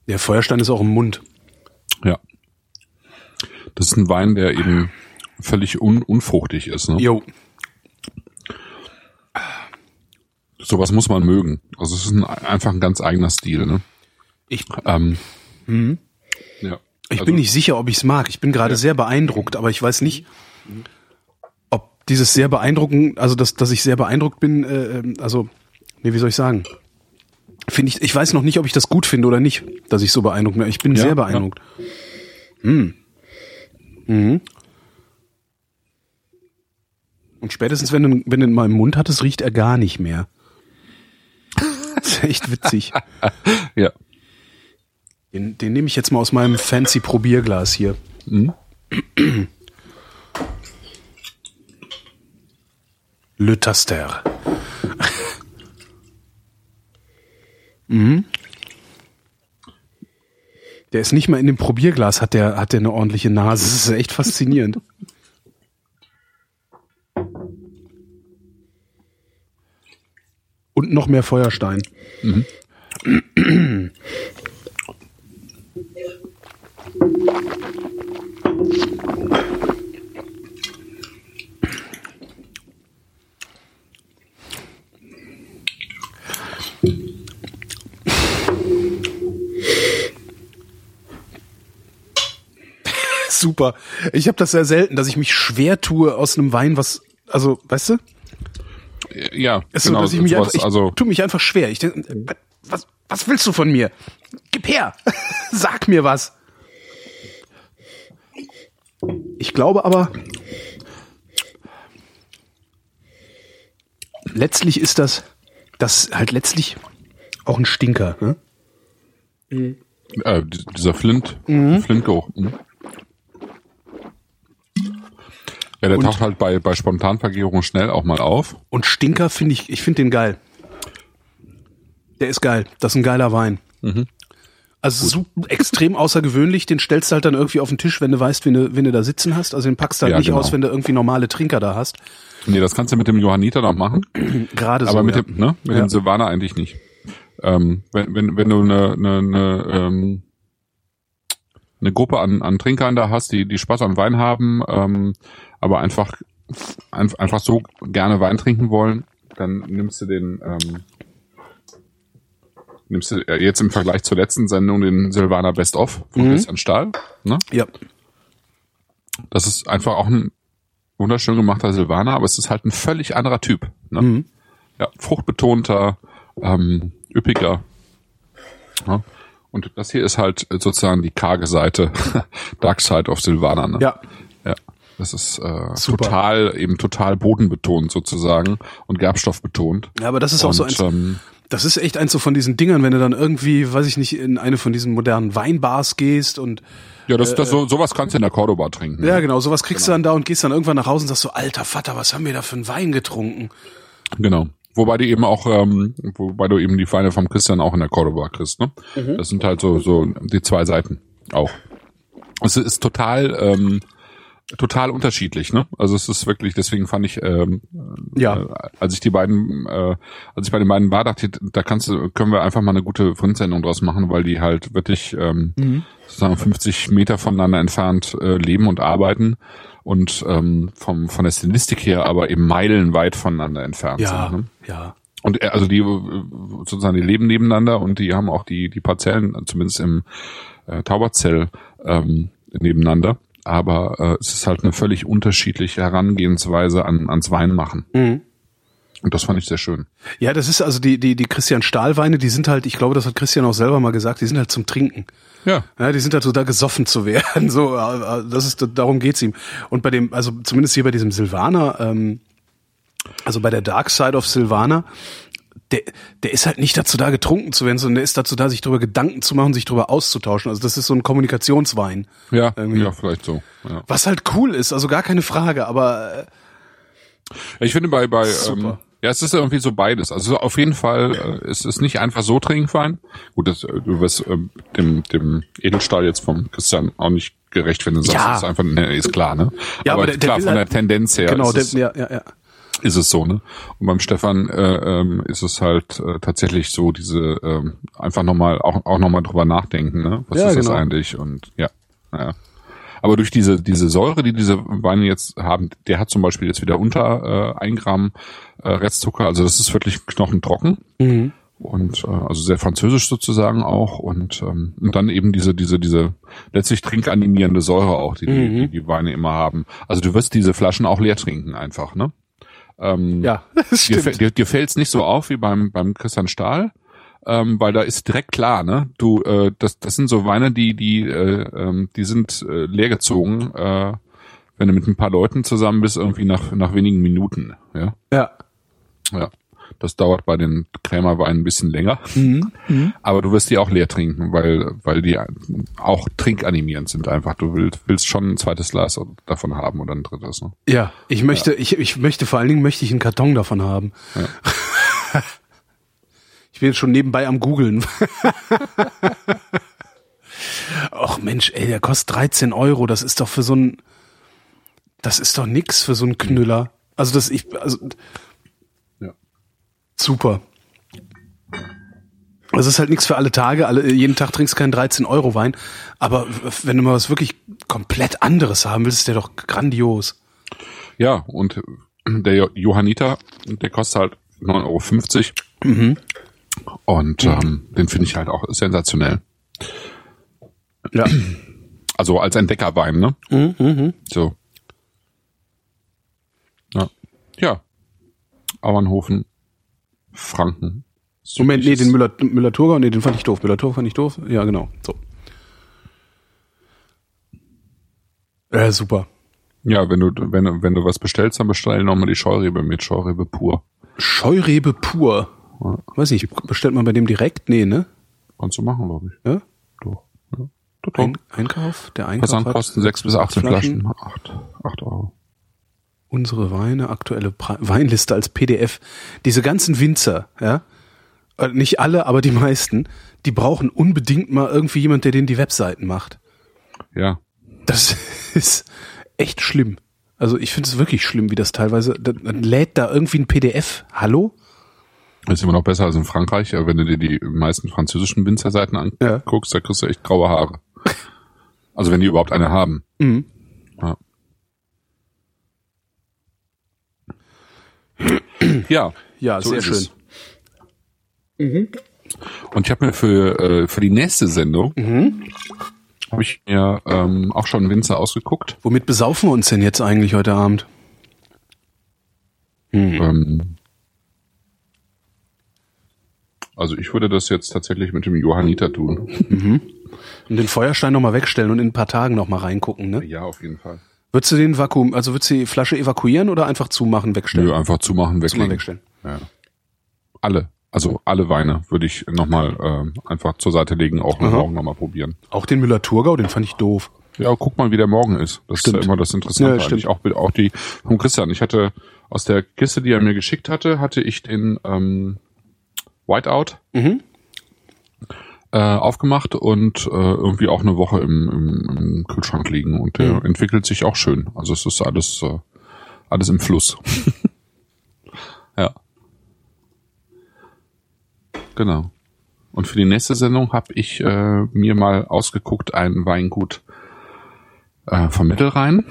Der Feuerstein ist auch im Mund. Ja. Das ist ein Wein, der eben völlig un unfruchtig ist. Ne? Jo. Sowas muss man mögen. Also es ist ein, einfach ein ganz eigener Stil. Ne? Ich, Ähm, ja. ich Also, bin nicht sicher, ob ich es mag. Ich bin gerade sehr beeindruckt, aber ich weiß nicht, ob dieses sehr beeindruckend, also dass, dass ich sehr beeindruckt bin, äh, ähm, also, nee, wie soll ich sagen? Finde ich, ich weiß noch nicht, ob ich das gut finde oder nicht, dass ich so beeindruckt bin. Ich bin Ja, sehr ja. beeindruckt. Hm. Mhm. Und spätestens, wenn du, wenn du mal im Mund hattest, riecht er gar nicht mehr. Das ist echt witzig. Ja. Den, den nehme ich jetzt mal aus meinem fancy Probierglas hier. Mhm. Le Taster. mhm. Der ist nicht mal in dem Probierglas, hat der, hat der eine ordentliche Nase. Das ist echt faszinierend. und noch mehr Feuerstein. Mhm. Super. Ich habe das sehr selten, dass ich mich schwer tue aus einem Wein, was, also, weißt du? Ja, so, genau. dass ich mich sowas, einfach, ich also tu mich einfach schwer. Ich denk, äh, was, was willst du von mir? Gib her! Sag mir was! Ich glaube aber, letztlich ist das, das halt letztlich auch ein Stinker. Ne? äh, di- dieser Flint, Mhm. Flintgeruch. Mhm. Ja, der taucht halt bei, bei Spontanvergärung schnell auch mal auf. Und Stinker finde ich, ich finde den geil. Der ist geil. Das ist ein geiler Wein. Mhm. Also so extrem außergewöhnlich, den stellst du halt dann irgendwie auf den Tisch, wenn du weißt, wen du, wen du da sitzen hast. Also den packst du halt Ja, nicht genau. aus, wenn du irgendwie normale Trinker da hast. Nee, das kannst du mit dem Johanniter noch machen, Gerade so. aber mit ja. dem, ne, mit Ja. dem Silvaner eigentlich nicht. Ähm, wenn, wenn, wenn du eine, eine, eine, ähm, eine Gruppe an, an Trinkern da hast, die, die Spaß an Wein haben, ähm, aber einfach, ein, einfach so gerne Wein trinken wollen, dann nimmst du den, ähm, nimmst du jetzt im Vergleich zur letzten Sendung den Silvaner Best of von Mhm. Christian Stahl, ne? ja. Das ist einfach auch ein wunderschön gemachter Silvaner, aber es ist halt ein völlig anderer Typ. Ne? Mhm. Ja, fruchtbetonter, ähm, üppiger. Ja. Und das hier ist halt sozusagen die karge Seite, Dark Side of Silvaner. Ne? Ja. Das ist äh, Super. total, eben total bodenbetont sozusagen und Gerbstoffbetont. Ja, aber das ist auch so eins, Und, ähm, das ist echt eins so von diesen Dingern, wenn du dann irgendwie, weiß ich nicht, in eine von diesen modernen Weinbars gehst und ja, das, das so, sowas kannst du in der Cordoba trinken. ja, genau, sowas kriegst du dann da und gehst dann irgendwann nach Hause und sagst so, alter Vater, was haben wir da für einen Wein getrunken? Genau. Wobei die eben auch, ähm, wobei du eben die Weine vom Christian auch in der Cordoba kriegst, ne? Das sind halt so, so die zwei Seiten auch. Es ist total, ähm, total unterschiedlich, ne? Also es ist wirklich, deswegen fand ich, ähm, Ja. äh, als ich die beiden, äh, als ich bei den beiden war, dachte ich, da kannst du, können wir einfach mal eine gute Frindsendung draus machen, weil die halt wirklich ähm, sozusagen 50 Meter voneinander entfernt äh, leben und arbeiten und ähm, vom von der Stilistik her aber eben meilenweit voneinander entfernt Ja, sind. Ne? ja. Und äh, also die äh, sozusagen die leben nebeneinander und die haben auch die die Parzellen zumindest im äh, Tauberzell ähm, nebeneinander. Aber äh, es ist halt eine völlig unterschiedliche Herangehensweise an, ans Weinmachen. Mhm. Und das fand ich sehr schön. Ja, das ist also die, die, die Christian Stahl Weine, die sind halt, ich glaube, das hat Christian auch selber mal gesagt, die sind halt zum Trinken. Ja. Ja, die sind halt so da gesoffen zu werden. So, äh, das ist, darum geht's ihm. Und bei dem, also zumindest hier bei diesem Silvaner, ähm, also bei der Dark Side of Silvaner, der, der ist halt nicht dazu da, getrunken zu werden, sondern der ist dazu da, sich darüber Gedanken zu machen, sich darüber auszutauschen. Also das ist so ein Kommunikationswein. Ja, Irgendwie. ja, vielleicht so. Ja. Was halt cool ist, also gar keine Frage, aber äh, Ich finde bei, bei ähm, ja, es ist irgendwie so beides. Also auf jeden Fall äh, es ist nicht einfach so trinkfein. Gut, das, äh, du wirst ähm, dem, dem Edelstahl jetzt vom Christian auch nicht gerecht, wenn du sagst, Ja. ist einfach, ne, ist klar, ne? Ja, aber der- der klar, will von der halt- Tendenz her genau, der, es, ja, ja, ja. Ist es so, ne? Und beim Stefan äh, ähm, ist es halt äh, tatsächlich so, diese ähm, einfach nochmal, auch, auch nochmal drüber nachdenken, ne? Was Ja, ist das genau. eigentlich? Und ja, ja. Aber durch diese, diese Säure, die diese Weine jetzt haben, der hat zum Beispiel jetzt wieder unter äh, ein Gramm äh, Restzucker, also das ist wirklich knochentrocken Mhm. und äh, also sehr französisch sozusagen auch und ähm, und dann eben diese diese diese letztlich trinkanimierende Säure auch, die, die die die Weine immer haben. Also du wirst diese Flaschen auch leer trinken einfach, ne? Ähm, Ja, das dir, stimmt. dir, dir fällt's nicht so auf wie beim beim Christian Stahl, ähm, weil da ist direkt klar, ne? Du, äh, das das sind so Weine, die die äh, ähm, die sind äh, leergezogen, äh, wenn du mit ein paar Leuten zusammen bist, irgendwie nach nach wenigen Minuten, ja. Ja. Ja. Das dauert bei den Krämerweinen ein bisschen länger. Aber du wirst die auch leer trinken, weil, weil die auch trinkanimierend sind einfach. Du willst, willst schon ein zweites Glas davon haben oder ein drittes. Ne? Ja, ich möchte, ich, ich möchte vor allen Dingen möchte ich einen Karton davon haben. ich bin jetzt schon nebenbei am googeln. Ach Mensch, ey, der kostet 13 Euro. Das ist doch für so ein, das ist doch nix für so einen Knüller. Also das ich, also Ja. Super. Es ist halt nichts für alle Tage. Alle, jeden Tag trinkst du keinen 13 Euro Wein. Aber wenn du mal was wirklich komplett anderes haben willst, ist der doch grandios. Ja, und der Jo- Johanniter, der kostet halt 9,50 Euro. Und ähm, den finde ich halt auch sensationell. Ja. Also als Entdeckerwein, ne? Mhm, mhm. So. Ja. Ja. Auernhofen, Franken. Moment, nee, den Müller, Müller-Thurgau, nee, den fand ich doof. Müller-Thurgau fand ich doof. Ja, genau. So. Ja, super. Ja, wenn du, wenn, du- wenn du was bestellst, dann bestell nochmal die Scheurebe mit Scheurebe pur. Scheurebe pur. Weiß nicht, bestellt man bei dem direkt? Nee, ne? Kannst du machen, glaube ich. Ja? Doch. Ja. Ein, Einkauf? Der Einkauf Versandkosten hat 6 bis 18 Flaschen. Flaschen. 8, 8 Euro. Unsere Weine, aktuelle Pre Weinliste als PDF. Diese ganzen Winzer, ja, äh, nicht alle, aber die meisten, die brauchen unbedingt mal irgendwie jemand, der denen die Webseiten macht. Ja. Das ist echt schlimm. Also ich finde es wirklich schlimm, wie das teilweise, dann lädt da irgendwie ein PDF. Hallo? Das ist immer noch besser als in Frankreich, wenn du dir die meisten französischen Winzerseiten Ja. anguckst, da kriegst du echt graue Haare. Also wenn die überhaupt eine haben. Mhm. Ja. Ja, Ja, so sehr schön. es. Und ich habe mir für, äh, für die nächste Sendung Mhm. habe ich mir ähm, auch schon Winzer ausgeguckt. Womit besaufen wir uns denn jetzt eigentlich heute Abend? Ähm, also ich würde das jetzt tatsächlich mit dem Johanniter tun. Und den Feuerstein nochmal wegstellen und in ein paar Tagen nochmal reingucken, ne? Ja, auf jeden Fall. Würdest du den Vakuum, also würdest du die Flasche evakuieren oder einfach zumachen, wegstellen? Nö, einfach zumachen, Zumachen, weglegen. wegstellen. Ja. Alle, also alle Weine würde ich nochmal ähm, einfach zur Seite legen, auch Aha. morgen nochmal probieren. Auch den Müller-Thurgau, den fand ich doof. Ja, guck mal, wie der morgen ist. Das Stimmt. ist ja immer das Interessante. Ja, stimmt. Auch, auch die vom Christian. Ich hatte aus der Kiste, die er mir geschickt hatte, hatte ich den ähm, Whiteout Mhm. Äh, aufgemacht und äh, irgendwie auch eine Woche im, im, im Kühlschrank liegen und der Mhm. entwickelt sich auch schön. Also es ist alles äh, alles im Fluss. ja. Genau. Und für die nächste Sendung habe ich äh, mir mal ausgeguckt ein Weingut äh, vom Mittelrhein,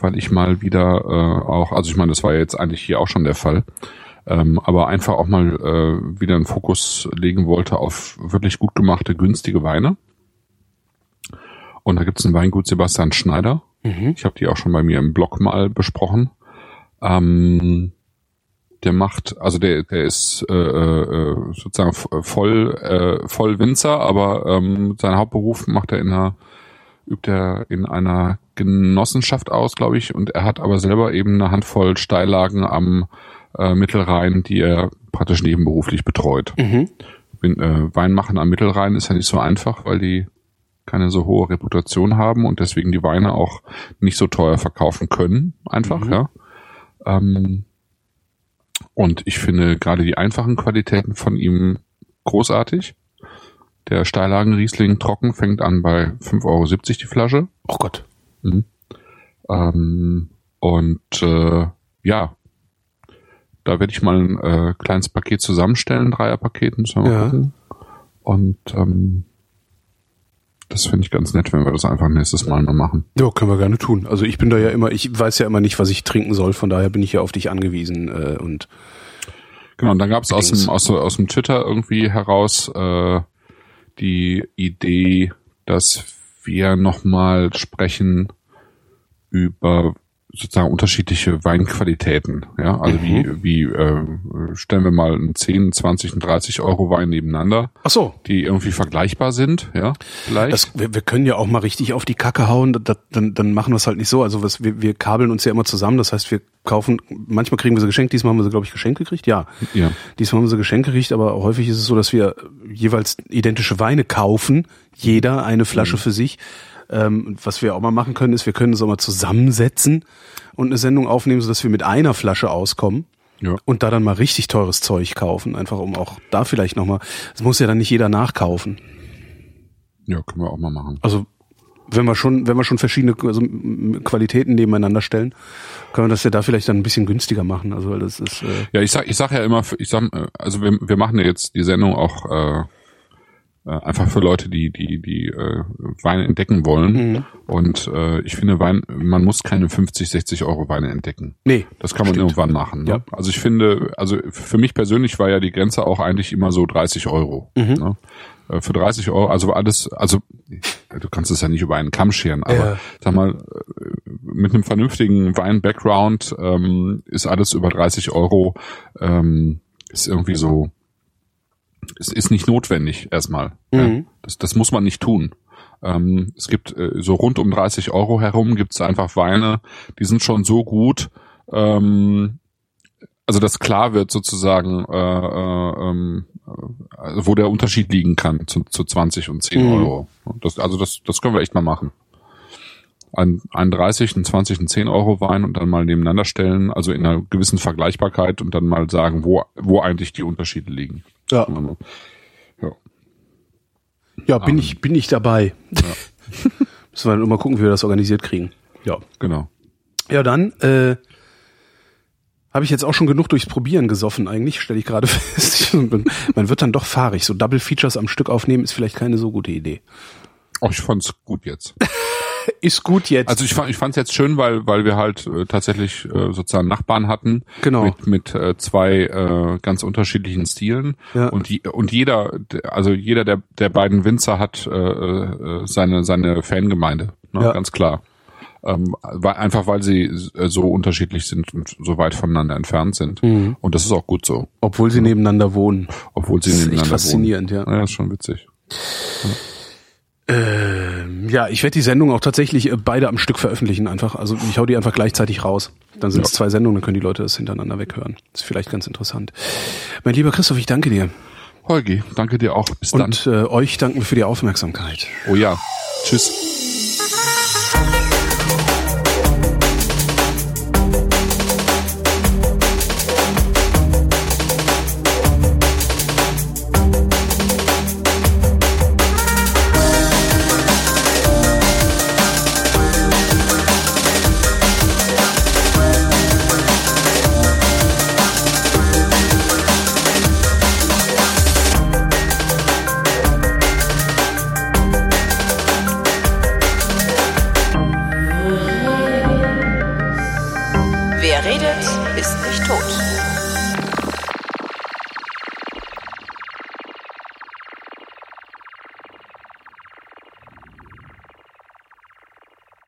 weil ich mal wieder äh, auch, also ich meine, das war ja jetzt eigentlich hier auch schon der Fall, ähm, aber einfach auch mal äh, wieder einen Fokus legen wollte auf wirklich gut gemachte, günstige Weine. Und da gibt's ein Weingut Sebastian Schneider. Ich habe die auch schon bei mir im Blog mal besprochen. Ähm, der macht, also der, der ist äh, äh, sozusagen voll, äh, voll Winzer, aber ähm, seinen Hauptberuf macht er in einer, übt er in einer Genossenschaft aus, glaube ich, und er hat aber selber eben eine Handvoll Steillagen am äh, Mittelrhein, die er praktisch nebenberuflich betreut. Mhm. Win- äh, Wein machen am Mittelrhein ist ja nicht so einfach, weil die keine so hohe Reputation haben und deswegen die Weine auch nicht so teuer verkaufen können, einfach, Mhm. ja. Ähm, und ich finde gerade die einfachen Qualitäten von ihm großartig. Der Steillagen Riesling trocken fängt an bei 5,70 Euro die Flasche. Oh Gott. Ähm, und äh, ja, da werde ich mal ein äh, kleines Paket zusammenstellen, Dreierpaket, müssen wir mal Ja. gucken. Und ähm, das finde ich ganz nett, wenn wir das einfach nächstes Mal mal machen. Ja, können wir gerne tun. Also ich bin da ja immer, ich weiß ja immer nicht, was ich trinken soll, von daher bin ich ja auf dich angewiesen äh, und Genau, und dann gab es aus dem, aus, aus dem Twitter irgendwie heraus äh, die Idee, dass wir nochmal sprechen über sozusagen unterschiedliche Weinqualitäten. Ja, also wie, wie äh, stellen wir mal einen 10, 20, einen 30 Euro Wein nebeneinander, Ach so. die irgendwie vergleichbar sind, ja, vielleicht. Das, wir, wir können ja auch mal richtig auf die Kacke hauen, das, dann, dann machen wir es halt nicht so. Also was, wir, wir kabeln uns ja immer zusammen, das heißt, wir kaufen, manchmal kriegen wir sie geschenkt, diesmal haben wir sie, glaube ich, geschenkt gekriegt, ja. ja. Diesmal haben wir sie geschenkt gekriegt, aber häufig ist es so, dass wir jeweils identische Weine kaufen, jeder eine Flasche für sich. Ähm, was wir auch mal machen können, ist, wir können es auch mal zusammensetzen und eine Sendung aufnehmen, sodass wir mit einer Flasche auskommen Ja. und da dann mal richtig teures Zeug kaufen, einfach um auch da vielleicht nochmal, das muss ja dann nicht jeder nachkaufen. ja, können wir auch mal machen. Also wenn wir schon, wenn wir schon verschiedene also, Qualitäten nebeneinander stellen, können wir das ja da vielleicht dann ein bisschen günstiger machen. Also weil das ist äh, Ja, ich sag, ich sag ja immer, ich sag, äh, also wir, wir machen ja jetzt die Sendung auch äh, äh, einfach für Leute, die die die äh, Weine entdecken wollen. Mhm. Und äh, ich finde, Wein, man muss keine 50, 60 Euro Weine entdecken. nee, Das kann man Stimmt. irgendwann machen. Ne? Ja. Also ich finde, also für mich persönlich war ja die Grenze auch eigentlich immer so 30 Euro. Mhm. Ne? äh, für 30 Euro, also alles, also du kannst es ja nicht über einen Kamm scheren, aber Ja. sag mal, äh, mit einem vernünftigen Wein-Background ähm, ist alles über 30 Euro, ähm, ist irgendwie so, es ist nicht notwendig erstmal. Mhm. Ja. Das, das muss man nicht tun. Ähm, es gibt äh, so rund um 30 Euro herum gibt es einfach Weine, die sind schon so gut, ähm, also dass klar wird sozusagen, äh, äh, ähm, äh, also wo der Unterschied liegen kann zu, zu 20 und 10 Mhm. Euro. Das, also das, das können wir echt mal machen. Ein, ein 30, ein 20, ein 10 Euro Wein und dann mal nebeneinander stellen, also in einer gewissen Vergleichbarkeit und dann mal sagen, wo, wo eigentlich die Unterschiede liegen. Ja, Ja. ja bin, ich, bin ich dabei. Müssen wir dann mal gucken, wie wir das organisiert kriegen. Ja. Genau. Ja, dann äh, habe ich jetzt auch schon genug durchs Probieren gesoffen eigentlich, stelle ich gerade fest. Man wird dann doch fahrig. So Double Features am Stück aufnehmen ist vielleicht keine so gute Idee. Oh, ich fand's gut jetzt. Ist gut jetzt. Also ich fand ich fand's jetzt schön, weil weil wir halt äh, tatsächlich äh, sozusagen Nachbarn hatten Genau. mit mit äh, zwei äh, ganz unterschiedlichen Stilen Ja. und die, und jeder der- also jeder der der beiden Winzer hat äh, äh, seine seine Fangemeinde, ne? Ja. ganz klar. Ähm, weil, einfach weil sie äh, so unterschiedlich sind und so weit voneinander entfernt sind. Mhm. Und das ist auch gut so, Obwohl sie nebeneinander wohnen. obwohl sie Das nebeneinander faszinierend, ja. wohnen. Ja, ist schon witzig. Ähm, ja, ich werde die Sendung auch tatsächlich äh, beide am Stück veröffentlichen einfach. Also ich hau die einfach gleichzeitig raus. Dann sind es zwei Sendungen, dann können die Leute das hintereinander weghören. ist vielleicht ganz interessant. Mein lieber Christoph, ich danke dir. Holgi, danke dir auch. Bis dann. Und äh, euch danken wir für die Aufmerksamkeit. Oh ja. Tschüss.